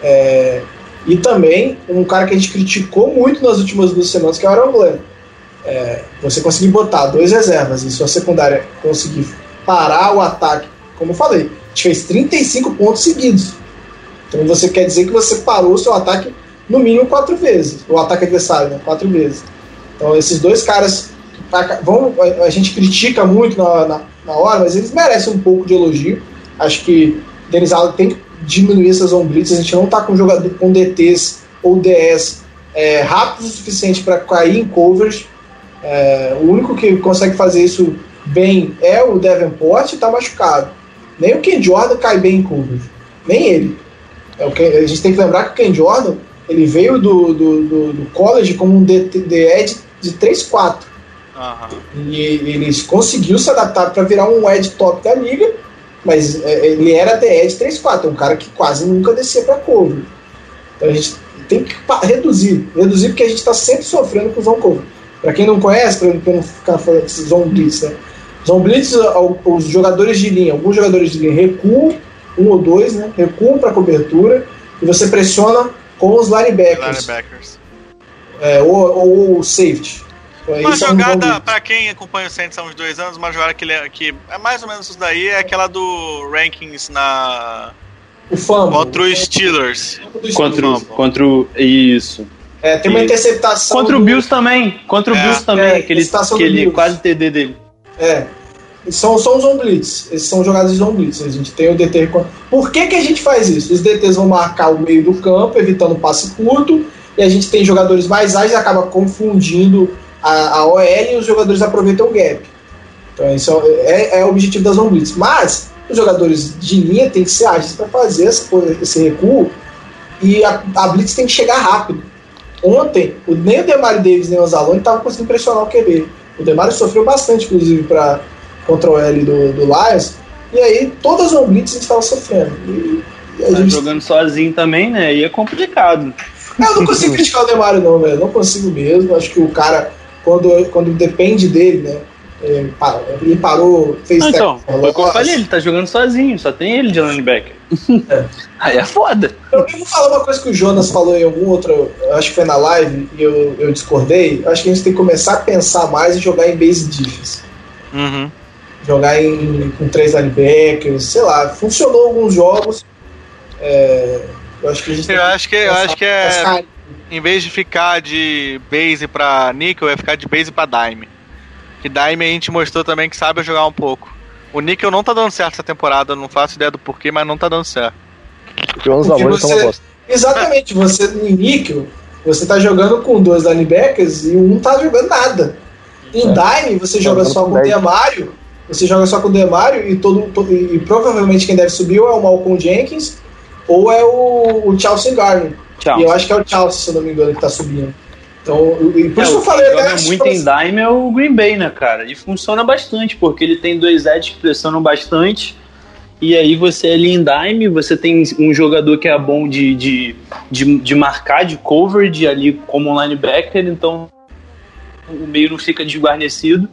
É, e também um cara que a gente criticou muito nas últimas duas semanas, que é o Aaron Glenn. É, você conseguir botar dois reservas e sua secundária conseguir parar o ataque, como eu falei, a gente fez 35 pontos seguidos. Então você quer dizer que você parou o seu ataque no mínimo quatro vezes, o ataque adversário, né? quatro vezes. Então esses dois caras vão, a, gente critica muito na, na, na, hora, mas eles merecem um pouco de elogio. Acho que Denis Allen tem que diminuir essas omblits. A gente não está com jogador com DTs ou DS é, rápidos o suficiente para cair em coverage. É, o único que consegue fazer isso bem é o Davenport e está machucado. Nem o Ken Jordan cai bem em coverage. Nem ele. É o que, a gente tem que lembrar que o Ken Jordan ele veio do, do, do, do college como um DE de, de 3-4. Uhum. E ele conseguiu se adaptar para virar um Ed top da liga, mas é, ele era DE de 3-4, é um cara que quase nunca descia para cover. Então a gente tem que reduzir, reduzir porque a gente está sempre sofrendo com o zone cover. Pra quem não conhece, pra, pra não ficar falando esses Zone Blitz, né? Zone Blitz, os jogadores de linha, alguns jogadores de linha recuam, um ou dois, né? Recuam pra cobertura e você pressiona com os linebackers, Linebackers. é, ou, ou o safety. Então, Uma é um zone jogada, pra quem acompanha o Saints há uns dois anos, uma jogada que, ele- que é mais ou menos isso daí, é aquela do Rankings na O fumble. contra os Steelers. Contra, o- contra o. Isso. É, tem uma interceptação. Contra o do- Bills também. Contra o É. Bills também. É, aquele do aquele Bills. quase TD dele. É. São, são os blitz. Esses são jogadas de on blitz. A gente tem o DT. Por que, que a gente faz isso? Os DTs vão marcar o meio do campo, evitando o passe curto, e a gente tem jogadores mais ágeis e acaba confundindo a, a OL e os jogadores aproveitam o gap. Então, isso é, é o objetivo das on blitz. Mas os jogadores de linha têm que ser ágeis para fazer essa esse recuo e a, a blitz tem que chegar rápido. Ontem, o- nem o Demari Davis nem o Zalone estavam conseguindo pressionar o QB. O Demari sofreu bastante, inclusive, pra, contra o L do, do Lions. E aí, todas as blitz a gente estava sofrendo. E, e a Tá gente- jogando sozinho também, né? E é complicado. eu não consigo [laughs] criticar o Demari, não, velho. Não consigo mesmo. Acho que o cara, quando, quando depende dele, né? é, Ele parou, fez Ah, então, foi o que eu falei, ele tá jogando sozinho, só tem ele de linebacker. É. [laughs] Aí é foda. Eu, vou falar uma coisa que o Jonas falou em algum outro, eu acho que foi na live, e eu, eu discordei. Eu acho que a gente tem que começar a pensar mais em jogar em base defense. Uhum. Jogar em, com três linebackers, sei lá. Funcionou alguns jogos. É, eu acho que a gente tem Eu acho que, eu pensar acho que é. Em vez de ficar de base pra nickel, é ficar de base pra dime. Que dime a gente mostrou também que sabe jogar um pouco. O nickel não tá dando certo essa temporada, não faço ideia do porquê, mas não tá dando certo. Porque os Porque valores são uma você- bosta. Exatamente, você em níquel, você tá jogando com dois linebackers e um não tá jogando nada. Em Dime, você joga só com o dez. Demário, você joga só com o Demário e, todo, todo- e provavelmente quem deve subir ou é o Malcolm Jenkins ou é o, o Chelsea Garner. Tchau. E eu acho que é o Chelsea, se eu não me engano, que tá subindo. Então, e por É, isso eu falei até joga muito em dime é o Green Bay, né, cara? E funciona bastante, porque ele tem dois edges que pressionam bastante. E aí você ali em dime, você tem um jogador que é bom de, de, de, de marcar, de coverage ali como um linebacker, então o meio não fica desguarnecido.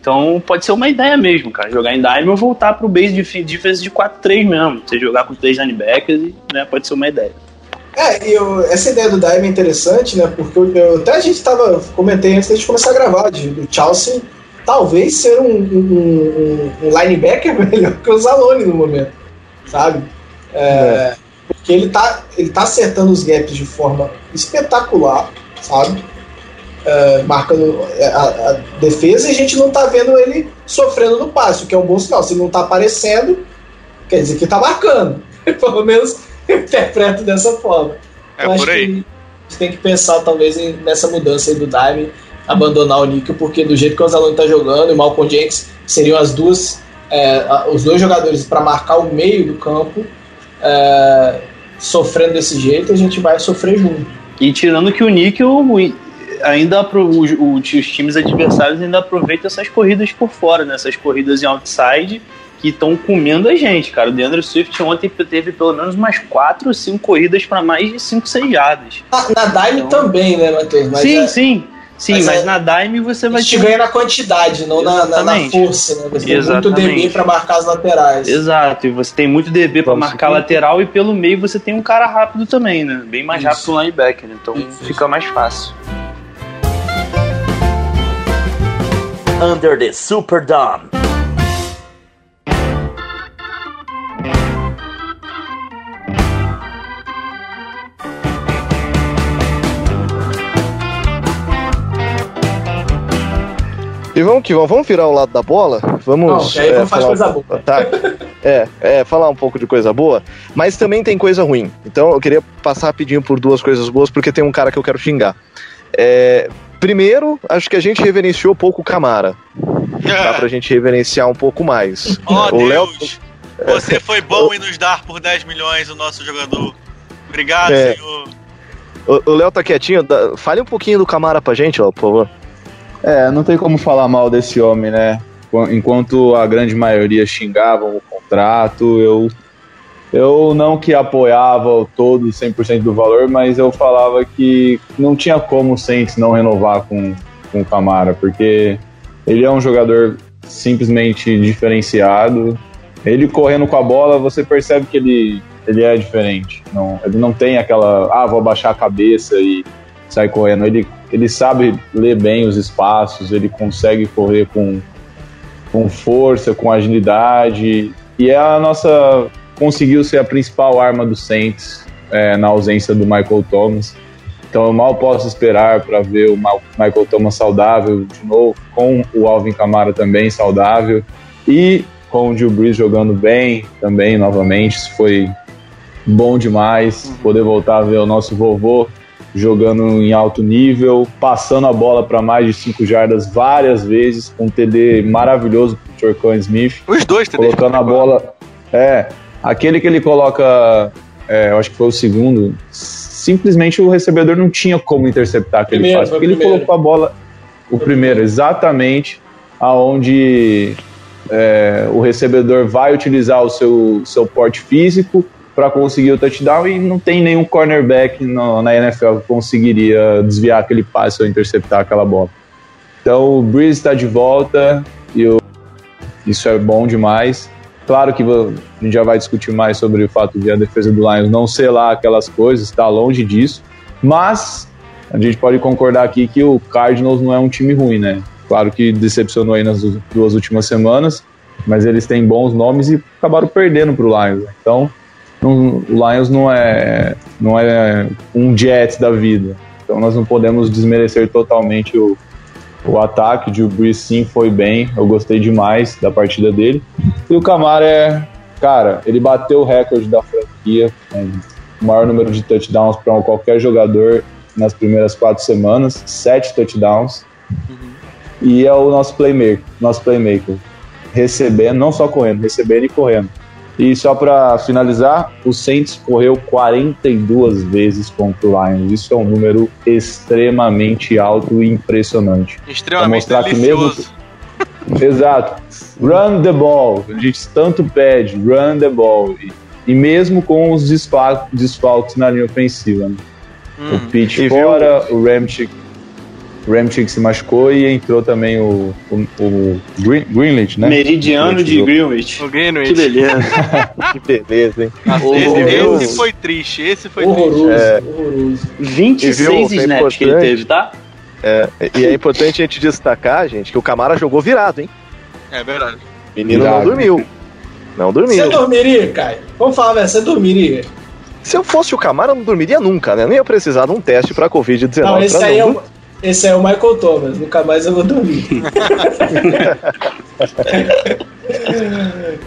Então pode ser uma ideia mesmo, cara. Jogar em dime ou voltar pro base de defense de 4-3 mesmo. Você jogar com três linebackers, né, pode ser uma ideia. É, eu- essa ideia do Dime é interessante, né? Porque eu, eu- até a gente tava. Comentei antes da gente começar a gravar, de, do Chelsea talvez ser um, um- um- linebacker [laughs] melhor que o Zalone no momento, sabe? É, Porque ele tá, ele tá acertando os gaps de forma espetacular, sabe? É, marcando a, a defesa e a gente não tá vendo ele sofrendo no passe, o que é um bom sinal. Se ele não tá aparecendo, quer dizer que tá marcando. [laughs] Pelo menos eu [laughs] interpreto dessa forma. É Eu acho por aí. que a gente tem que pensar, talvez, em- nessa mudança aí do Dime, abandonar o Níquel, porque do jeito que o Zalone tá jogando, e o Malcolm Jenkins seriam as duas, é, os dois jogadores para marcar o meio do campo, é, sofrendo desse jeito, a gente vai sofrer junto. E tirando que o Níquel o- ainda os, os times adversários ainda aproveitam essas corridas por fora, né? Essas corridas em outside que estão comendo a gente, cara. O DeAndre Swift ontem teve pelo menos umas 4 ou 5 corridas para mais de 5, 6 jardas. Na, na Dime Então- também, né, Matheus? Mas sim, é, sim. Sim, mas mas, é- na Dime você a vai gente ter. ganha na quantidade, não na, na, na Exatamente. força, né? Você tem muito Exatamente. DB para marcar as laterais. Exato, e você tem muito DB para marcar seguir. lateral e pelo meio você tem um cara rápido também, né? Bem mais Isso. rápido que o linebacker, então Isso. fica mais fácil. Under the Superdome. E vamos que vamos, vamos virar o lado da bola? Vamos. Não, aí é, não faz falar coisa um pouco- boa. Tá. É, é, falar um pouco de coisa boa, mas também tem coisa ruim. Então eu queria passar rapidinho por duas coisas boas, porque tem um cara que eu quero xingar. É, primeiro, acho que a gente reverenciou pouco o Camara. Dá pra gente reverenciar um pouco mais. Oh, o Léo. Deus! Você foi bom em nos dar por 10 milhões o nosso jogador. Obrigado, É. senhor. O Léo tá quietinho. Fale um pouquinho do Camara pra gente, ó, por favor. É, não tem como falar mal desse homem, né? Enquanto a grande maioria xingavam o contrato, eu eu não que apoiava o todo 100% do valor, mas eu falava que não tinha como o Saints não renovar com, com o Camara, porque ele é um jogador simplesmente diferenciado. Ele correndo com a bola, você percebe que ele, ele é diferente. Não, ele não tem aquela, ah, vou abaixar a cabeça e sair correndo. Ele, ele sabe ler bem os espaços, ele consegue correr com, com força, com agilidade. E é a nossa. Conseguiu ser a principal arma do Saints é, na ausência do Michael Thomas. Então eu mal posso esperar para ver o Michael Thomas saudável de novo, com o Alvin Kamara também saudável e com o Drew Brees jogando bem também novamente. Isso foi bom demais uhum. poder voltar a ver o nosso vovô jogando em alto nível, passando a bola para mais de 5 jardas várias vezes, com um TD maravilhoso pro Torcon Smith. Os dois TDs. Colocando a bola. É, aquele que ele coloca, é, eu acho que foi o segundo, simplesmente o recebedor não tinha como interceptar aquele primeiro, passe, porque ele colocou a bola, o primeiro, exatamente aonde é, o recebedor vai utilizar o seu, seu porte físico para conseguir o touchdown e não tem nenhum cornerback no, na NFL que conseguiria desviar aquele passe ou interceptar aquela bola. Então o Breeze está de volta e isso é bom demais. Claro que a gente já vai discutir mais sobre o fato de a defesa do Lions não ser lá aquelas coisas, está longe disso, mas a gente pode concordar aqui que o Cardinals não é um time ruim, né? Claro que decepcionou aí nas duas últimas semanas, mas eles têm bons nomes e acabaram perdendo para o Lions. Né? Então, não, o Lions não é, não é um Jets da vida. Então, nós não podemos desmerecer totalmente o, o ataque de o Breeze sim foi bem, eu gostei demais da partida dele. E o Camara é, cara, ele bateu o recorde da franquia, né, o maior número de touchdowns para qualquer jogador nas primeiras quatro semanas, sete touchdowns. Uhum. E é o nosso playmaker, nosso playmaker, recebendo, não só correndo, recebendo e correndo. E só para finalizar, o Saints correu 42 vezes contra o Lions. Isso é um número extremamente alto e impressionante. Extremamente pra mostrar delicioso. que mesmo Exato. Run the ball. A gente tanto pede, run the ball. E, e mesmo com os desfalques, na linha ofensiva. Né? Hum. O Pitt fora, viu? o Ramchick Ramchick se machucou e entrou também o, o, o Green, Greenwich, né? Meridiano de Greenwich. O Greenwich. Que beleza. [laughs] que beleza, hein? Nossa, esse, esse, foi triste, esse foi horroroso, triste. É, horroroso. 26 viu, snaps que ele teve, tá? É, e é importante a gente destacar, gente, que o Camara jogou virado, hein? É verdade. Menino virado. não dormiu. Não dormiu. Você dormiria, Caio? Vamos falar, velho, você dormiria? Se eu fosse o Camara, eu não dormiria nunca, né? Nem ia precisar de um teste pra Covid-19. Não, esse aí, é o, esse é o Michael Thomas, nunca mais eu vou dormir. [laughs]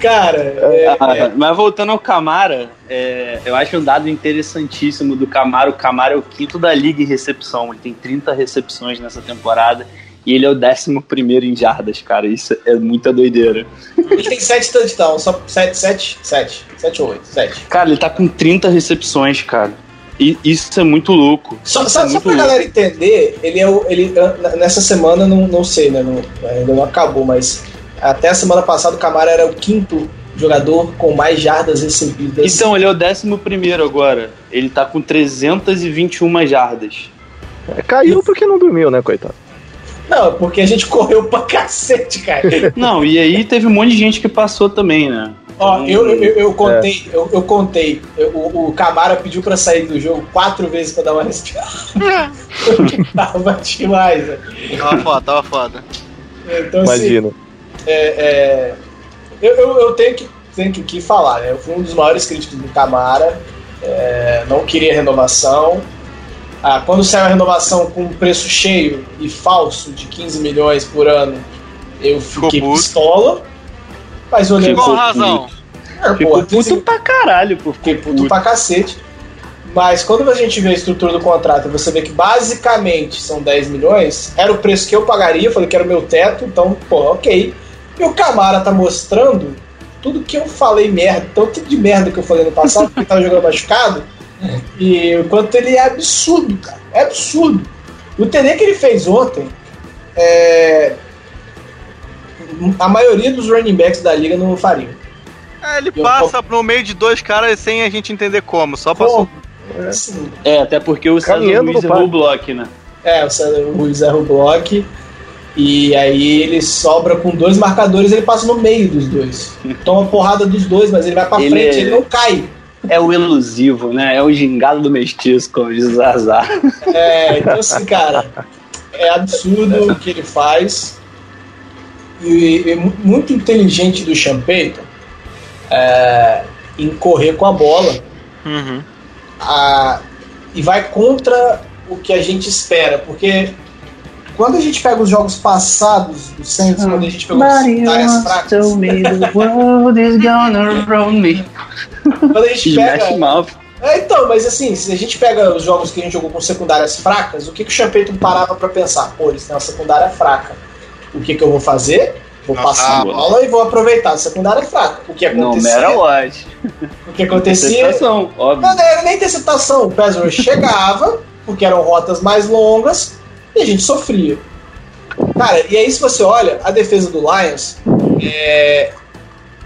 Cara, é, ah, é... mas voltando ao Camara, é, eu acho um dado interessantíssimo do Camara. O Camara é o quinto da liga em recepção, ele tem 30 recepções nessa temporada. E ele é o décimo primeiro em jardas, cara. Isso é muita doideira. Ele tem 7 touchdowns, só 7, 7, 7, 7 ou 8, 7. Cara, ele tá com 30 recepções, cara. E isso é muito louco. Só, só, é muito só pra louco. galera entender, ele é o. Ele, nessa semana, não, não sei, né? Não, ainda não acabou, mas até a semana passada o Camara era o quinto jogador com mais jardas recebidas. Então, ele é o décimo primeiro agora. Ele tá com 321 jardas. É, caiu porque não dormiu, né, coitado? Não, porque a gente [laughs] correu pra cacete, cara. não, e aí teve um monte de gente que passou também, né? Ó, eu, eu, eu contei, é. eu, eu, contei. o, o Camara pediu pra sair do jogo quatro vezes pra dar uma respirada. [laughs] Porque tava demais, velho. Tava foda, tava foda. Então, Imagino. Assim, é, é, eu, eu, eu, tenho, que, tenho que, falar, né? Eu fui um dos maiores críticos do Camara. É, não queria renovação. Ah, quando saiu a renovação com preço cheio e falso de 15 milhões por ano, eu fiquei pistola. Mas olhando. Com razão. É, Ficou puto pra caralho, pô. Fiquei puto, puto pra cacete. Mas quando a gente vê a estrutura do contrato, você vê que basicamente são 10 milhões, era o preço que eu pagaria, eu falei que era o meu teto, então, pô, ok. E o Camara tá mostrando tudo que eu falei merda, tanto de merda que eu falei no passado, porque ele tava jogando machucado, [laughs] e o quanto ele é absurdo, cara. É absurdo. O TD que ele fez ontem, é, a maioria dos running backs da liga não fariam. É, ele passa no meio de dois caras sem a gente entender como, só passou. É, é até porque o César Luiz errou o bloco, né? É, o César Ruiz erra o bloco. E aí ele sobra com dois marcadores ele passa no meio dos dois. [laughs] Toma porrada dos dois, mas ele vai pra Ele frente, é- ele não cai. É o elusivo, né? É o gingado do mestiço, como diz o Zazar. É, então assim, cara, é absurdo o que ele faz. E é mu- muito inteligente do Champeito é, em correr com a bola Uhum. a- e vai contra o que a gente espera, porque quando a gente pega os jogos passados do Saints, quando a gente pegou as áreas fracas, told me the [laughs] world is gonna roll me. quando a gente pega. É, então, mas assim, se a gente pega os jogos que a gente jogou com secundárias fracas, o que, que o Champeyton parava pra pensar? Pô, eles têm uma secundária fraca. O que, que eu vou fazer? Vou Nossa, passar a boa. bola e vou aproveitar a secundária fraca. O que acontecia? matter what. o que acontecia? Interceptação, óbvio. Não, não era nem interceptação. O pass [laughs] rush chegava, porque eram rotas mais longas, e a gente sofria. Cara, e aí se você olha, a defesa do Lions, é,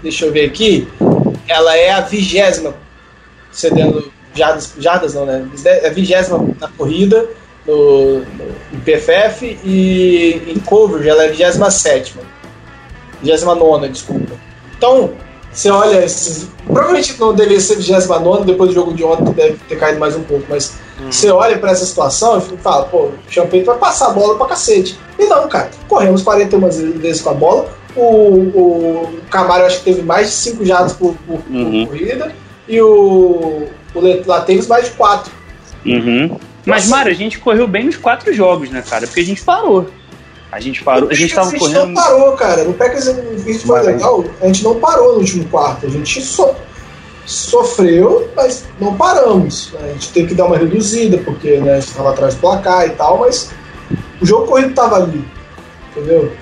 deixa eu ver aqui, ela é a vigésima cedendo jardas, jardas não, né? É a vigésima na corrida, no, no PFF, e em coverage ela é a vigésima sétima. Vigésima nona, desculpa. Então, você olha esses. Provavelmente não deveria ser 29 depois do jogo de ontem deve ter caído mais um pouco, mas você olha pra essa situação e fala, pô, o Champagne vai passar a bola pra cacete. E não, cara, corremos 41 vezes com a bola. O, o Camaro acho que teve mais de 5 jardas por, por- por Uhum. corrida. E o, o Lateiros mais de 4. Uhum. Mas, Mário, a gente correu bem nos quatro jogos, né, cara? Porque a gente parou. A gente parou, a gente tava a gente correndo. não parou, cara. No Packers isso foi legal. A gente não parou no último quarto. A gente so- sofreu, mas não paramos. A gente teve que dar uma reduzida, porque né, a gente estava atrás do placar e tal, mas o jogo corrido estava ali. Entendeu?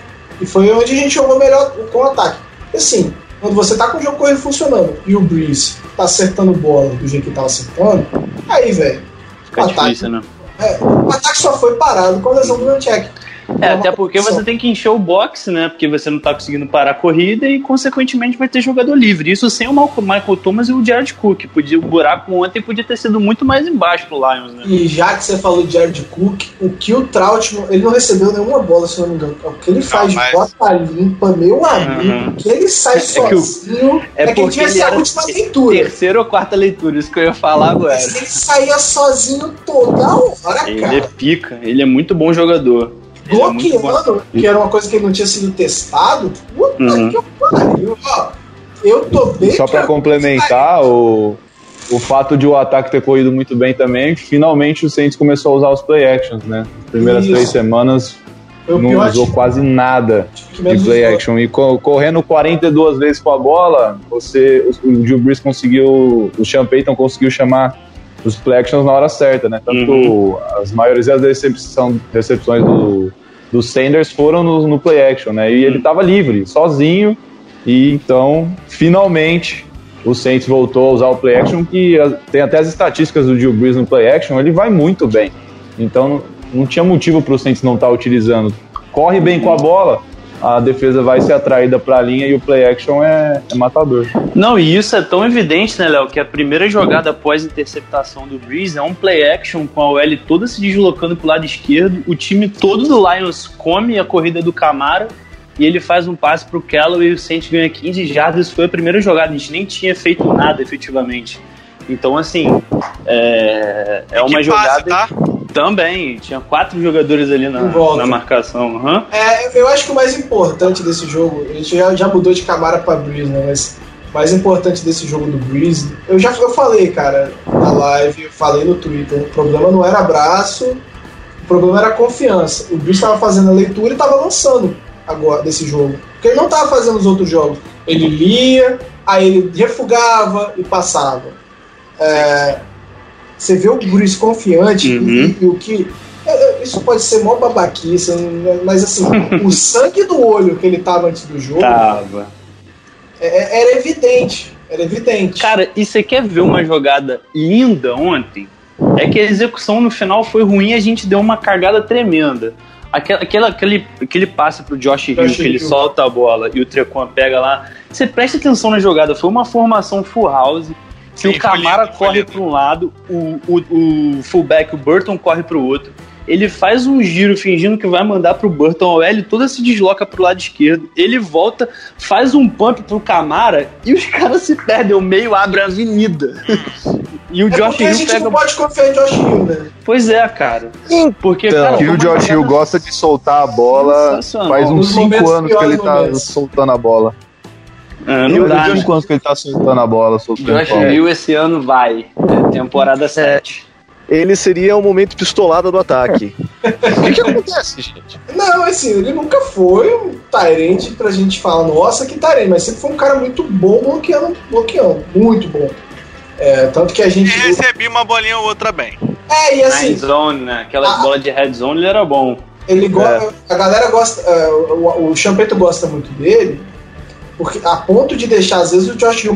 E foi onde a gente jogou melhor com o ataque. E assim, quando você tá com o jogo corrido funcionando e o Breeze tá acertando bola do jeito que tava acertando, aí, velho, Fica o ataque, difícil, né? é, o ataque só foi parado com a lesão do É, até porque você tem que encher o boxe, né? Porque você não tá conseguindo parar a corrida e, consequentemente, vai ter jogador livre. Isso sem o Michael Thomas e o Jared Cook. Podia, o buraco ontem podia ter sido muito mais embaixo pro Lions, né? E já que você falou de Jared Cook, o que o Troutman, ele não recebeu nenhuma bola, se eu não me engano. O que ele faz mas- de bota limpa, meu amigo, Uhum. o que ele sai É que o- sozinho, é é, que ele ser a última leitura. Terceira ou quarta leitura, isso que eu ia falar agora. Mas ele saía sozinho toda hora, Ele cara. é pica, ele é muito bom jogador. Ele é. Bloqueando, que era uma coisa que não tinha sido testado. Puta Uhum. que pariu, ó. Eu tô bem. Só para complementar, o, o fato de o ataque ter corrido muito bem também, finalmente o Saints começou a usar os play actions, né? As primeiras Isso. três semanas o não usou time quase nada de play usou. action. E co- correndo 42 vezes com a bola, você, o, o Drew Brees conseguiu, o Sean Payton conseguiu chamar os play actions na hora certa, né? Tanto Uhum. as maiores das decepção, decepções do, do Sanders foram no, no play action, né? E ele tava livre, sozinho, e então, finalmente, o Saints voltou a usar o play action, que tem até as estatísticas do Drew Brees no play action, ele vai muito bem. Então, não, tinha motivo para o Saints não estar utilizando. Corre bem com a bola, a defesa vai ser atraída para a linha e o play action é, é matador. Não, e isso é tão evidente, né, Léo, que a primeira jogada após a interceptação do Breeze é um play action com a OL toda se deslocando pro lado esquerdo, o time todo do Lions come a corrida do Camara e ele faz um passe pro Callaway e o Saints ganha 15 jardas. Isso foi a primeira jogada, a gente nem tinha feito nada efetivamente. Então, assim, é, é uma que jogada passe, tá? Também. Tinha quatro jogadores ali na, na marcação. aham. É, eu acho que o mais importante desse jogo, a gente já, já mudou de Camara pra Breeze, né? Mas o mais importante desse jogo do Breeze, eu já eu falei, cara, na live, eu falei no Twitter, o problema não era abraço, o problema era confiança. O Breeze tava fazendo a leitura e tava lançando agora desse jogo. Porque ele não tava fazendo os outros jogos. Ele lia, aí ele refugava e passava. É, você vê o Breeze confiante Uhum. e, e o que é, é, Isso pode ser mó babaquice, mas assim, o [laughs] sangue do olho que ele tava antes do jogo Tava. é- era evidente. Era evidente. Cara, e você quer ver uma jogada linda ontem? É que a execução no final foi ruim e a gente deu uma cagada tremenda. Aquela, aquela- aquele, aquele passe pro Josh Hill, Josh que ele Hill. solta a bola e o Trequan pega lá. Você presta atenção na jogada, foi uma formação full house. Que Sim, o Camara foi lindo, corre para um lado, o, o, o fullback, o Burton, corre para o outro. ele faz um giro fingindo que vai mandar pro Burton. O L toda se desloca pro lado esquerdo. Ele volta, faz um pump pro Camara e os [laughs] caras se perdem. O meio abre a avenida. E o É Josh porque a Hill gente pega. não pode confiar em Josh Hill, né? Pois é, cara. Porque, Então, cara, E o como Josh a Hill galera- gosta de soltar a bola. Faz uns Nos 5 momentos anos que ele tá soltando a bola. Ah, E não o dá, né? 5 anos que ele tá soltando a bola, soltando a Josh. Hill esse ano vai. É temporada 7. Ele seria o momento pistolada do ataque. [laughs] o que, que acontece, gente? Não, assim, ele nunca foi um Tyrande pra gente falar, nossa, que Tyrande, mas sempre foi um cara muito bom bloqueando, bloqueando, muito bom. É, tanto que a E gente. recebi uma bolinha ou outra bem. É, e assim, Red zone, né? Aquela Ah. bola de red zone, ele era bom. ele gosta. A galera gosta. é, o, o Champeto gosta muito dele, porque a ponto de deixar, às vezes, o Josh Hill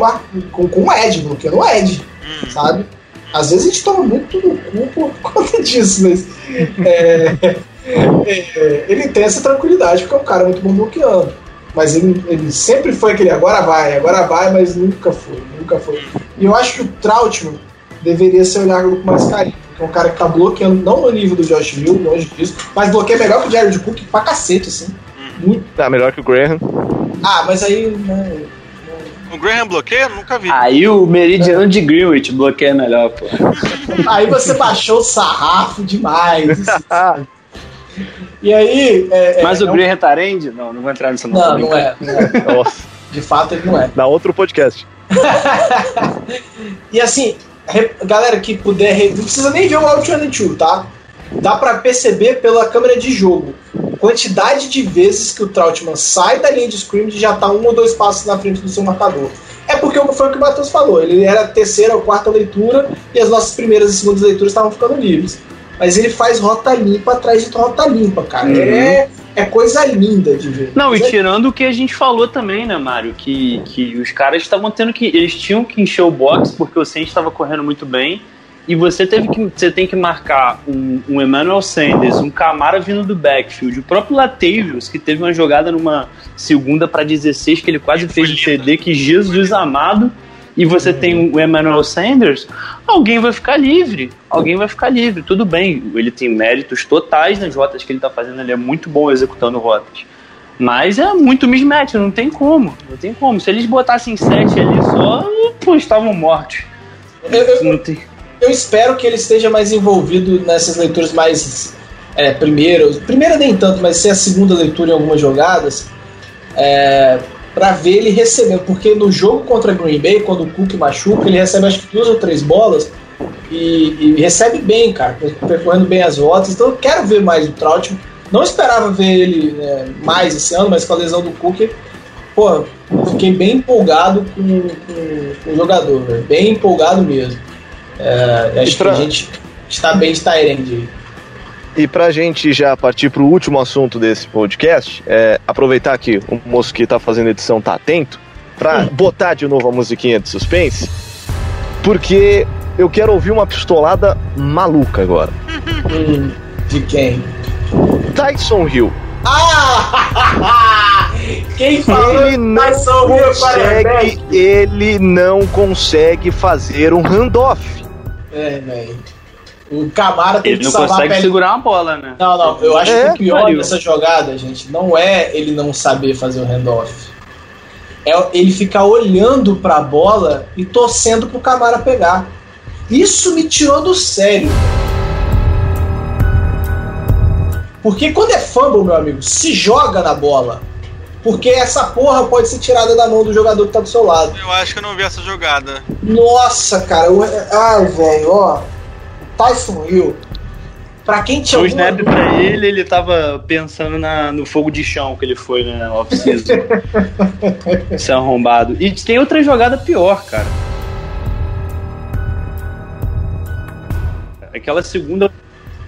com, com o Ed, bloqueando o Ed, sabe? Às vezes a gente toma muito no cu por [laughs] conta disso, mas. [laughs] é, é, ele tem essa tranquilidade, porque é um cara muito bom bloqueando. Mas ele, ele sempre foi aquele agora vai, agora vai, mas nunca foi, nunca foi. E eu acho que o Trautmann deveria ser olhado com mais carinho. Porque é um cara que tá bloqueando, não no nível do Josh Hill, longe disso, mas bloqueia melhor que o Jared Cook pra cacete, assim. Muito. Tá melhor que o Graham. Ah, mas aí. né, O Graham bloqueia? Nunca vi. Aí o meridiano de Greenwich bloqueia melhor, pô. Aí você baixou o sarrafo demais. E aí. é- é- Mas é o um- Graham Tarend? Não, não vou entrar nisso não. Não, não é, não é. De fato, ele não é. dá outro podcast. [laughs] E assim, galera que puder, não precisa nem ver o Out 22, tá? Dá pra perceber pela câmera de jogo quantidade de vezes que o Trautmann sai da linha de scrimmage já tá um ou dois passos na frente do seu marcador. É porque foi o que o Matheus falou, ele era a terceira ou quarta leitura e as nossas primeiras e segundas leituras estavam ficando livres. Mas ele faz rota limpa atrás de rota limpa, cara. Uhum. É, é coisa linda de ver. Não, e tirando o que a gente falou também, né, Mário? Que, que os caras estavam tendo que. Eles tinham que encher o box porque o Saints estava correndo muito bem. E você teve que. Você tem que marcar um, um Emmanuel Sanders, um Camara vindo do backfield, o próprio Latavius, que teve uma jogada numa segunda para 16, que ele quase fez o CD, que Jesus amado, e você tem o Emmanuel Sanders, alguém vai ficar livre. Alguém vai ficar livre, tudo bem. Ele tem méritos totais nas rotas que ele tá fazendo, ele é muito bom executando rotas. Mas é muito mismatch, não tem como. Não tem como. Se eles botassem sete ali só, pô, estavam mortos. Eu- eu- Não tem. Eu espero que ele esteja mais envolvido nessas leituras mais é, primeira, primeira nem tanto, mas ser a segunda leitura em algumas jogadas, é, para ver ele recebendo, porque no jogo contra Green Bay, quando o Cook machuca, ele recebe acho que duas ou três bolas e, e recebe bem, cara, percorrendo bem as rotas. Então eu quero ver mais o Trout. Não esperava ver ele né, mais esse ano, mas com a lesão do Cook, pô, fiquei bem empolgado com, com- com o jogador, velho, bem empolgado mesmo. É, acho pra- que a gente está bem de Tyrande. E pra gente já partir pro último assunto desse podcast, é, aproveitar que o moço que tá fazendo a edição tá atento, pra botar de novo a musiquinha de suspense, porque eu quero ouvir uma pistolada maluca agora. Hum, de quem? Tyson Hill. Ah! [laughs] Quem falou Ele não Tyson Hill, quarterback? consegue, ele não consegue fazer um handoff. É, velho. O Camara tem Ele que não salvar a consegue pele. segurar uma bola, né? Não, não, eu acho É, que o pior pariu. dessa jogada, gente, não é ele não saber fazer o handoff. É ele ficar olhando pra bola e torcendo pro Camara pegar. Isso me tirou do sério. Porque quando é fumble, meu amigo, se joga na bola. Porque essa porra pode ser tirada da mão do jogador que tá do seu lado. Eu acho que eu não vi essa jogada. Nossa, cara. Eu, ai, velho, ó. Tyson Hill. Pra quem tinha O alguma snap pra ele, ele tava pensando na, no fogo de chão que ele foi, né? Off-season. [laughs] Isso é arrombado. E tem outra jogada pior, cara. Aquela segunda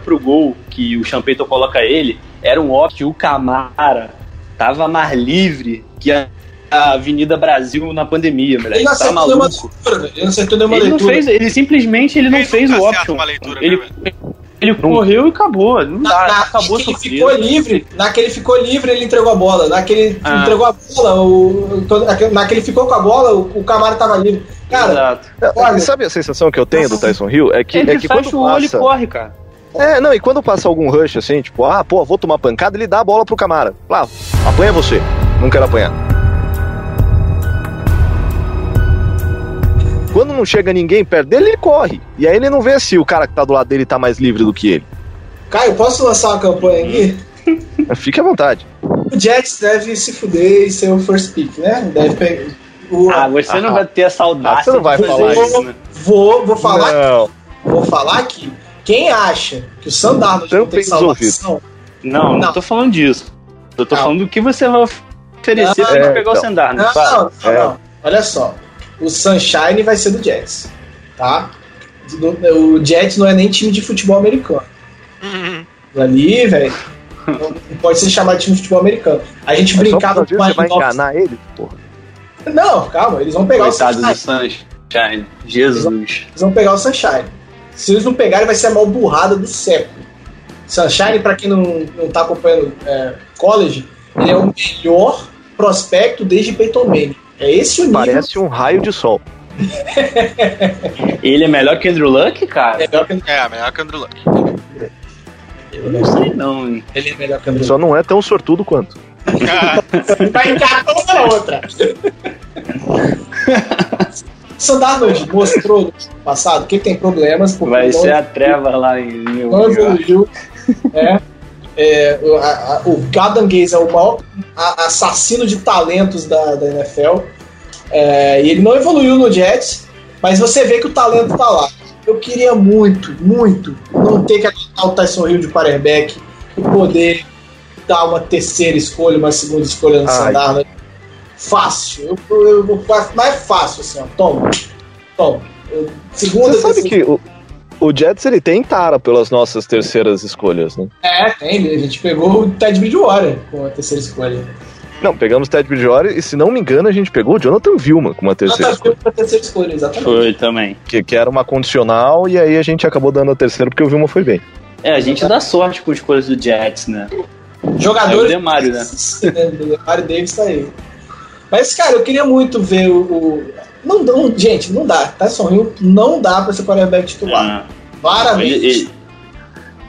pro gol que o Champeito coloca ele, era um off que o Camara tava mais livre que a, Avenida Brasil na pandemia, moleque. Ele não Tá nenhuma maluco. leitura, velho. Ele não acertou nenhuma Ele não leitura. fez, ele simplesmente ele não Ele fez o option. leitura, ele, né, ele correu e acabou. Não Na, dá, na, acabou que ele ficou livre, na que ele ficou livre, ele entregou a bola. Na que ele Ah. entregou a bola, o, quando- na que ele ficou com a bola, o, o Camara tava livre. Cara, Exato. Olha- E sabe a sensação que eu tenho do Tyson Hill? É que, Ele é que fecha quando o olho e passa, corre, cara. É, não, e quando passa algum rush assim, tipo, ah, pô, vou tomar pancada, ele dá a bola pro Camara. Lá, apanha você. Não quero apanhar. Quando não chega ninguém perto dele, ele corre. E aí ele não vê se o cara que tá do lado dele tá mais livre do que ele. Caio, posso lançar uma campanha aqui? [laughs] Fique à vontade. O Jets deve se fuder e ser o first pick, né? Deve pegar. O, Ah, você não vai ter essa audácia Ah, você não vai falar isso, né? vou, vou falar Não. Vou falar que quem acha que o Sandarno não tem salvação, Não, não, Não. tô falando disso. Eu tô Não. falando do que você vai oferecer Não, pra é, pegar o então. Sandarno. não, Fala. não, É. não. Olha só. O Sunshine vai ser do Jets, tá? O Jets não é nem time de futebol americano. Uhum. Ali, velho, não não pode ser chamado de time de futebol americano. A gente Mas brincava com você vai a enganar ele, porra. Não, calma, eles vão pegar Coitado o do Sunshine. Sunshine. Jesus. Eles vão pegar o Sunshine. Se eles não pegarem, vai ser a maior burrada do século. Sunshine, pra quem não, não tá acompanhando é, college, ele é o melhor prospecto desde Peyton Manning. É esse o nível. Parece um raio de sol. Ele é melhor que Andrew Luck, cara? É melhor que É, melhor que o Andrew Luck. Eu não sei não, hein? ele é melhor que Andrew Só não é tão sortudo quanto. Luck. [laughs] Vai encarar uma na outra. [laughs] Sandarnold mostrou no passado que tem problemas porque Vai não, ser a treva lá em New não York. evoluiu. É, é, o- a- a- o Gadan Gaze é o maior assassino de talentos da, da NFL. É, e ele não evoluiu no Jets, mas você vê que o talento tá lá. Eu queria muito, muito não ter que adotar o Tyson Hill de quarterback e poder dar uma terceira escolha, uma segunda escolha no. Sandarnold. Fácil. Eu, eu, eu, mais fácil, assim, ó. Toma. Toma. Eu- segunda, Você sabe que o, o Jets ele tem tara pelas nossas terceiras escolhas, né? É, tem. A gente pegou o Ted Bridgewater com a terceira escolha. Não, pegamos Ted Bridgewater e se não me engano a gente pegou o Jonathan Vilma com uma terceira Nota escolha. com a terceira escolha, exatamente. Foi também. Que, que era uma condicional e aí a gente acabou dando a terceira porque o Vilma foi bem. É, a gente dá sorte com as coisas do Jets, né? [laughs] É o Jogadores. Demário, né? o Demário Davis tá aí. Mas, cara, eu queria muito ver o. o- Não, não, gente, não dá. Tyson Hill não dá pra ser quarterback titular. Claramente. ele, ele,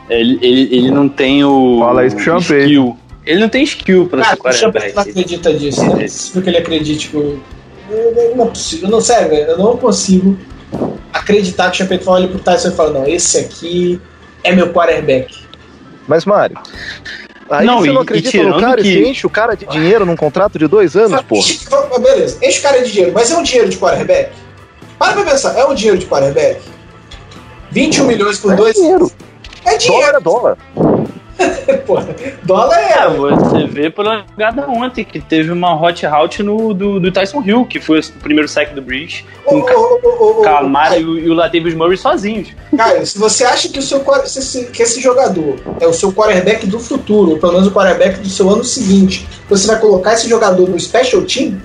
ele, ele- ele não tem o. Fala isso pro skill. Ele não tem skill pra Cara, ser o Champagne não quarterback. acredita disso. Não é possível que ele acredite que. o- Eu- Não é possível. Não, sério, velho, eu não consigo acreditar que o Champagne olha pro Tyson e fala: não, esse aqui é meu quarterback. Mas, Mário. Aí Não, você não acredita no cara que- e você enche o cara de dinheiro num contrato de dois anos, porra. Enche- Beleza, enche o cara de dinheiro, mas é um dinheiro de quarterback? Para pra pensar, é um dinheiro de quarterback? 21 milhões por É dois? dinheiro. É dinheiro, Dólar é dólar. [laughs] porra. Dólar É, é. você vê pela jogada ontem que teve uma hot route no, do, do Tyson Hill, que foi o primeiro sack do Breach, com ô, Camara e o, e o Latavius Murray sozinhos. Caio, se você acha que, o seu, que esse jogador é o seu quarterback do futuro, ou pelo menos o quarterback do seu ano seguinte, você vai colocar esse jogador no special team?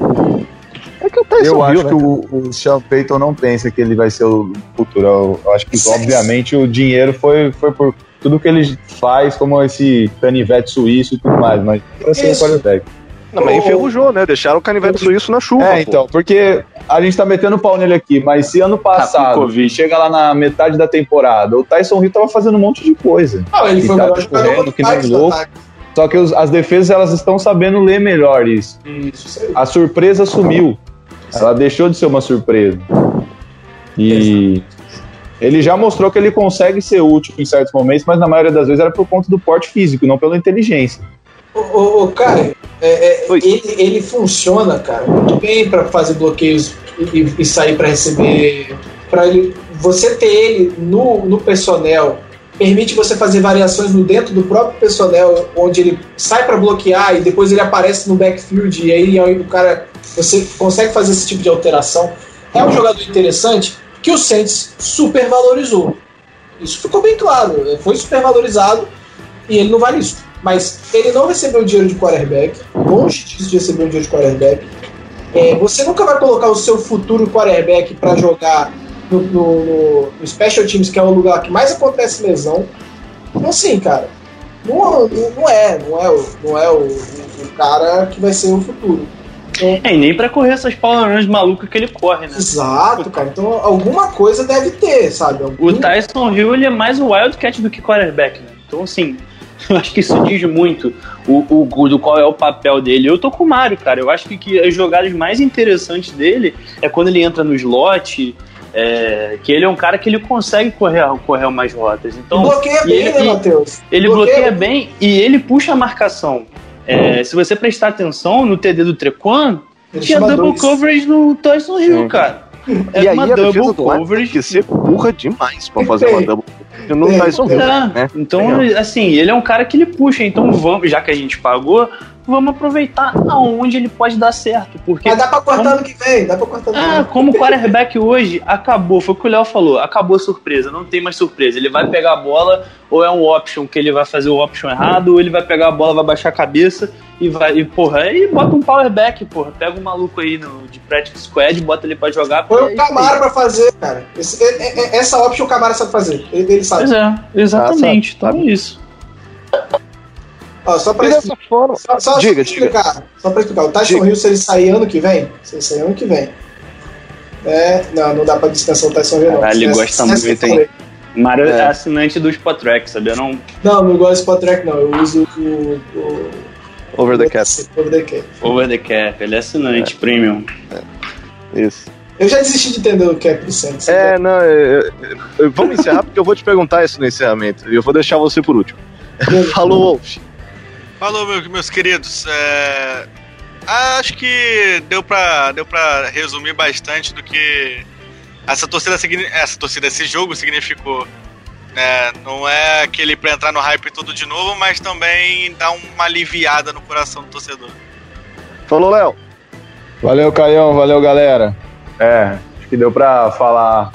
É que o Tyson Eu Hill, acho né, que o, o Sean Payton não pensa que ele vai ser o futuro. Eu, acho que, obviamente, o dinheiro foi, foi por tudo que ele faz, como esse canivete suíço e tudo mais, mas pra ser um Isso. quarterback. Não, mas enferrujou, né? Deixaram o canivete suíço na chuva. É, pô. então, porque a gente tá metendo pau nele aqui, mas se ano passado, Covid. chega lá na metade da temporada, o Tyson Hill tava fazendo um monte de coisa. Não, ele E foi tá correndo que nem louco. Só que os- as defesas elas estão sabendo ler melhor isso. Isso. A surpresa sumiu. Ela deixou de ser uma surpresa. E ele já mostrou que ele consegue ser útil em certos momentos, mas na maioria das vezes era por conta do porte físico, não pela inteligência. Ô, cara, é, é, ele, ele funciona, cara, muito bem pra fazer bloqueios e, e- sair pra receber. Para ele, você ter ele no, no personnel permite você fazer variações no dentro do próprio personnel, onde ele sai pra bloquear e depois ele aparece no backfield e aí, aí o cara você consegue fazer esse tipo de alteração. É um jogador interessante que o Saints supervalorizou. Isso ficou bem claro. Foi supervalorizado e ele não vale isso. Mas ele não recebeu dinheiro de quarterback, longe disso de receber um dinheiro de quarterback. É, você nunca vai colocar o seu futuro quarterback para jogar no, no- no- Special Teams, que é o lugar que mais acontece lesão. Então, assim, cara, não, não- não é, não é, o, não é o- o cara que vai ser o futuro. É, e nem pra correr essas power runs malucas que ele corre, né? Exato, cara. Então alguma coisa deve ter, sabe? Algum... O Tyson Hill ele é mais o Wildcat do que quarterback, né? Então, assim, [laughs] eu acho que isso diz muito o, o, do qual é o papel dele. Eu tô com o Mário, cara. Eu acho que, que as jogadas mais interessantes dele é quando ele entra no slot. É, que ele é um cara que ele consegue correr, correr mais rotas. Então, bloqueia bem, ele, né, Matheus? Ele bloqueia, bloqueia bem e ele puxa a marcação. É, se você prestar atenção no TD do Trequan, tinha double dois. coverage no Tyson Hill, cara. É e aí uma a double coverage. Tem que ser burra demais pra fazer uma [laughs] double coverage no Tyson Hill. É. Né? Então, assim, ele é um cara que ele puxa. Então, vamos, já que a gente pagou, vamos aproveitar aonde ele pode dar certo. Porque Mas dá pra cortar como... no que vem, dá pra cortar no Ah, como o quarterback [laughs] hoje acabou, foi o que o Léo falou, acabou a surpresa, não tem mais surpresa. Ele vai pegar a bola, ou é um option que ele vai fazer o option errado, ou ele vai pegar a bola, vai baixar a cabeça e vai, e porra, aí bota um powerback, porra. Pega um maluco aí no, de practice squad, bota ele pra jogar. Foi o Camara pra fazer, cara. Esse, é, é, essa option o Camara sabe fazer. Ele, ele sabe. Pois é, exatamente. Ah, sabe, então é isso. Ó, só pra, dessa forma... só, só diga, explicar, diga. Só pra explicar, o Tyson Hill, se ele sair ano que vem, se ele sair ano que vem, é, não, não dá pra dispensar o Tyson Hill, não. Caralho, ele gosta muito, hein? Mário é. é assinante do Spotrack, sabia? Não, não, não gosto do Spotrack, não. Eu uso o, o Over the Cap. Over the Cap. Over the Cap, ele é assinante, é. premium. É. Isso. Eu já desisti de entender o cap do Santos. É, não, eu, eu, vamos encerrar porque eu vou te perguntar isso no encerramento. E eu vou deixar você por último. [laughs] Falou, Wolf. Falou, meu, meus queridos. É, acho que deu pra, deu pra resumir bastante do que essa torcida, essa torcida, esse jogo significou. É, não é aquele pra entrar no hype tudo de novo, mas também dá uma aliviada no coração do torcedor. Falou, Léo. Valeu, Caião. Valeu, galera. É, acho que deu pra falar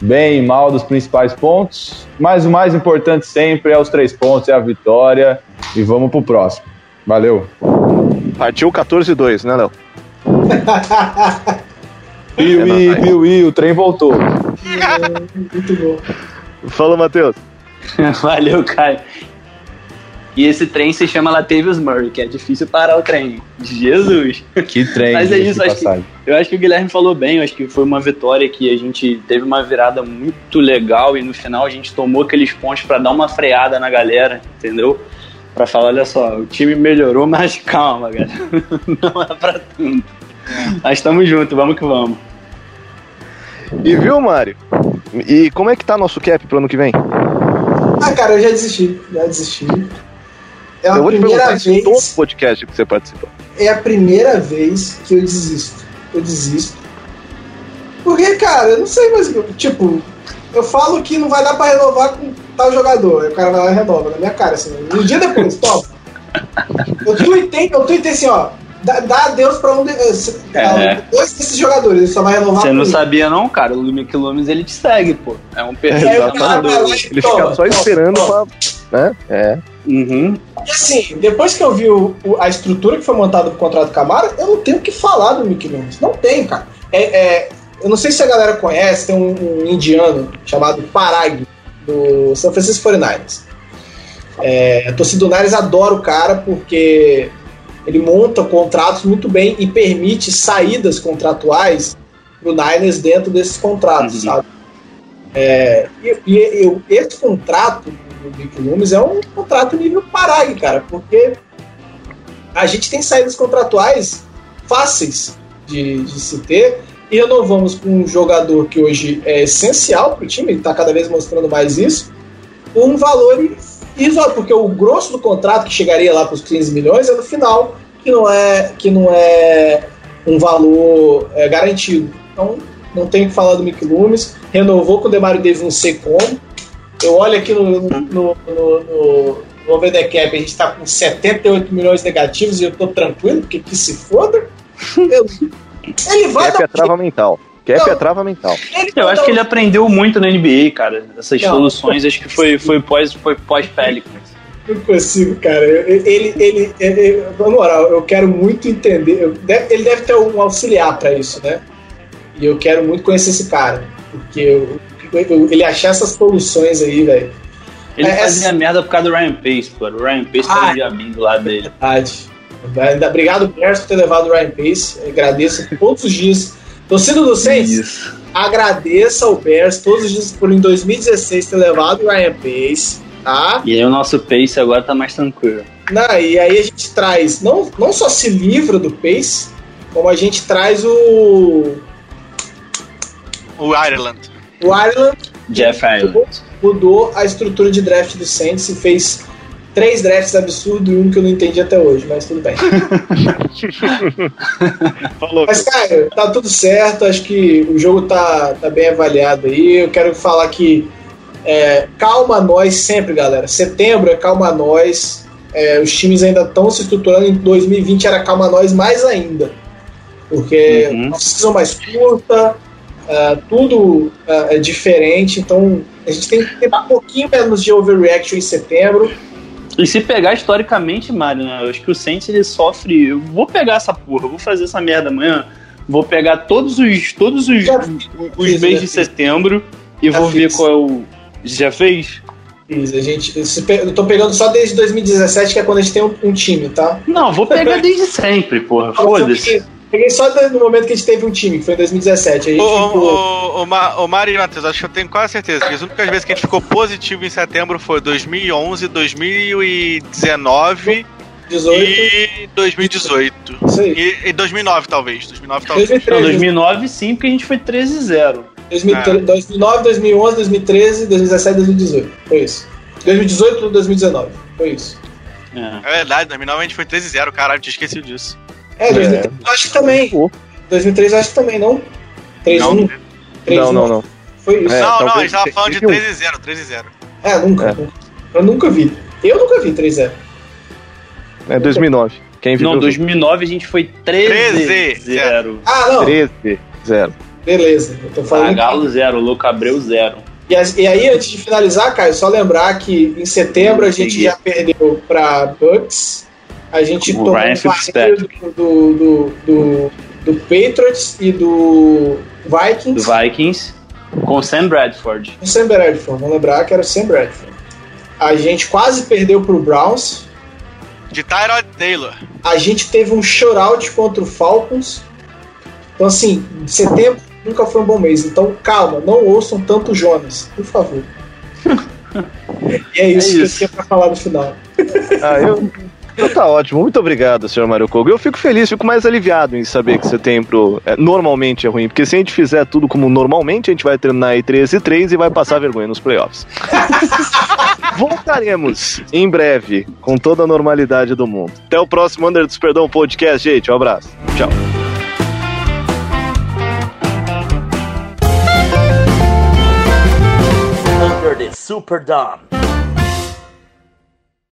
bem e mal dos principais pontos, mas o mais importante sempre é os três pontos, é a vitória e vamos pro próximo. Valeu. Partiu 14-2, né, Léo? [laughs] Piuí, Piuí, o trem voltou. Muito bom. Fala, Matheus. [laughs] Valeu, Caio. E esse trem se chama Latavius Murray, que é difícil parar o trem. Jesus! Que trem! Mas é isso, acho que, eu acho que o Guilherme falou bem, eu acho que foi uma vitória que a gente teve uma virada muito legal e no final a gente tomou aqueles pontos para dar uma freada na galera, entendeu? Para falar, olha só, o time melhorou, [laughs] mas calma, galera. Não é pra tanto. Mas estamos juntos, vamos que vamos. E viu, Mário? E como é que tá nosso cap pro ano que vem? Ah, cara, eu já desisti. Já desisti. É a eu vou primeira te vez. todo podcast que você participou. É a primeira vez que eu desisto. Eu desisto. Porque, cara, eu não sei mais. Tipo, eu falo que não vai dar pra renovar com tal jogador. Aí o cara vai lá e renova na minha cara, assim. Um dia depois, top. Eu tuitei, eu tuitei assim, ó. Dá, dá adeus pra um de, é. dois desses jogadores, ele só vai renovar. Você não sabia, não, cara? O Lume Quilomes ele te segue, pô. É um perfeito. É, ele fica só esperando toma. pra. Né? É. Uhum. E assim, depois que eu vi o, o, a estrutura que foi montada pro contrato Camara, eu não tenho o que falar do Mickey Loomis. Não tem, cara. É, é, eu não sei se a galera conhece, tem um, um indiano chamado Parag, do São Francisco 49ers. É, a torcida do Niners adora o cara porque ele monta contratos muito bem e permite saídas contratuais pro Niners dentro desses contratos, uhum. sabe? É, e, e, e, esse contrato do Vic Loomis é um contrato nível Parag, cara, porque a gente tem saídas contratuais fáceis de, de se ter e renovamos com um jogador que hoje é essencial para o time, ele está cada vez mostrando mais isso, um valor isso porque o grosso do contrato que chegaria lá para os 15 milhões é no final, que não é, que não é um valor é, garantido. Então, não tem que falar do Mick Loomis. Renovou com o Demario Davis, não sei como. Eu olho aqui no, no, no, no, no Over the Cap, a gente está com 78 milhões negativos e eu estou tranquilo, porque que se foda. [laughs] Eu, ele vai Cap dar... é trava mental. Cap não, é trava mental. Eu acho que ele aprendeu muito na NBA, cara. Essas não, soluções, acho que foi, foi pós, foi pós Pelicans. Não consigo, cara. Ele, ele, ele, na moral, eu quero muito entender. Ele deve ter um auxiliar para isso, né? E eu quero muito conhecer esse cara. Porque eu, eu, ele achar essas soluções aí, velho. Ele é, fazia essa... merda por causa do Ryan Pace, pô. O Ryan Pace ah, tá o diabinho do lado dele. Verdade. Ainda, obrigado, Bears, por ter levado o Ryan Pace. Agradeço todos os dias. Torcida do Saints, Isso. agradeça ao Bears todos os dias por em 2016 ter levado o Ryan Pace, tá? E aí o nosso pace agora tá mais tranquilo. Não, e aí a gente traz, não, não só se livra do Pace, como a gente traz o, O Ireland. o Ireland, Jeff Island. mudou a estrutura de draft do Saints e fez três drafts absurdos e um que eu não entendi até hoje, mas tudo bem. [laughs] Falou. Mas, cara, tá tudo certo. Acho que o jogo tá, tá bem avaliado aí. Eu quero falar que é, calma nós sempre, galera. Setembro é calma nós. É, os times ainda estão se estruturando. Em 2020 era calma nós mais ainda. Porque Uhum. a season mais curta, é, tudo é, é diferente. Então a gente tem que ter um pouquinho menos de overreaction em setembro. E se pegar historicamente, Mário, né, eu acho que o Saints ele sofre. Eu vou pegar essa porra, eu vou fazer essa merda amanhã. Vou pegar todos os todos os, Já os meses de setembro e Já vou ver fiz. qual é o. Já fez? A gente, se eu tô pegando só desde 2017, que é quando a gente tem um, um time, tá? Não, vou [laughs] pegar desde sempre, porra. Foda-se. Peguei, só no momento que a gente teve um time, que foi em 2017. A gente Ô, ficou ô, ô, Ma- ô, Mário e Matheus, acho que eu tenho quase certeza que as únicas vezes que a gente ficou positivo em setembro foi 2011, 2019 18, e 2018. isso aí. E, e 2009, talvez. 2009, talvez. 2013, Não, 2009 sim, porque a gente foi 13-0. 2013, É. 2009, 2011, 2013, 2017, 2018. Foi isso. 2018 2019. Foi isso. É. É verdade, 2009 a gente foi 13-0, caralho, tinha esquecido disso. É, 2013 eu acho que também. Pô. 2013 eu acho que também, não? 3-1? 3-1. Não, não, não. Foi isso. É, não, não, a gente tava falando de teve um. 13-0, 13-0. É, nunca, É. nunca. Eu nunca vi. Eu nunca vi 3-0. É 2009. Quem viu? Não, 2009 a gente foi 13-0. Ah, não. 13, 0. Beleza. Eu tô falando. Ah, Galo 0, Louco Abreu 0. E, e aí, antes de finalizar, Caio, só lembrar que em setembro a gente já perdeu para Bucks, a gente O tomou Ryan um do, do, do, do, do Patriots e do Do Vikings. Vikings com Sam Bradford. O Sam Bradford, vamos lembrar que era o Sam Bradford. A gente quase perdeu pro Browns. De Tyrod Taylor. A gente teve um shutout contra o Falcons. Então, assim, setembro nunca foi um bom mês. Então, calma, não ouçam tanto o Jonas, por favor. [laughs] e é isso É que eu isso. tinha pra falar no final. Ah, eu. Então tá ótimo, muito obrigado, senhor Mário Kogo. Eu fico feliz, fico mais aliviado em saber que setembro é, normalmente é ruim, porque se a gente fizer tudo como normalmente, a gente vai terminar aí 13 e 3 e vai passar vergonha nos playoffs. [laughs] Voltaremos em breve, com toda a normalidade do mundo. Até o próximo Under dos Podcast, gente. Um abraço. Tchau. Under the Superdome.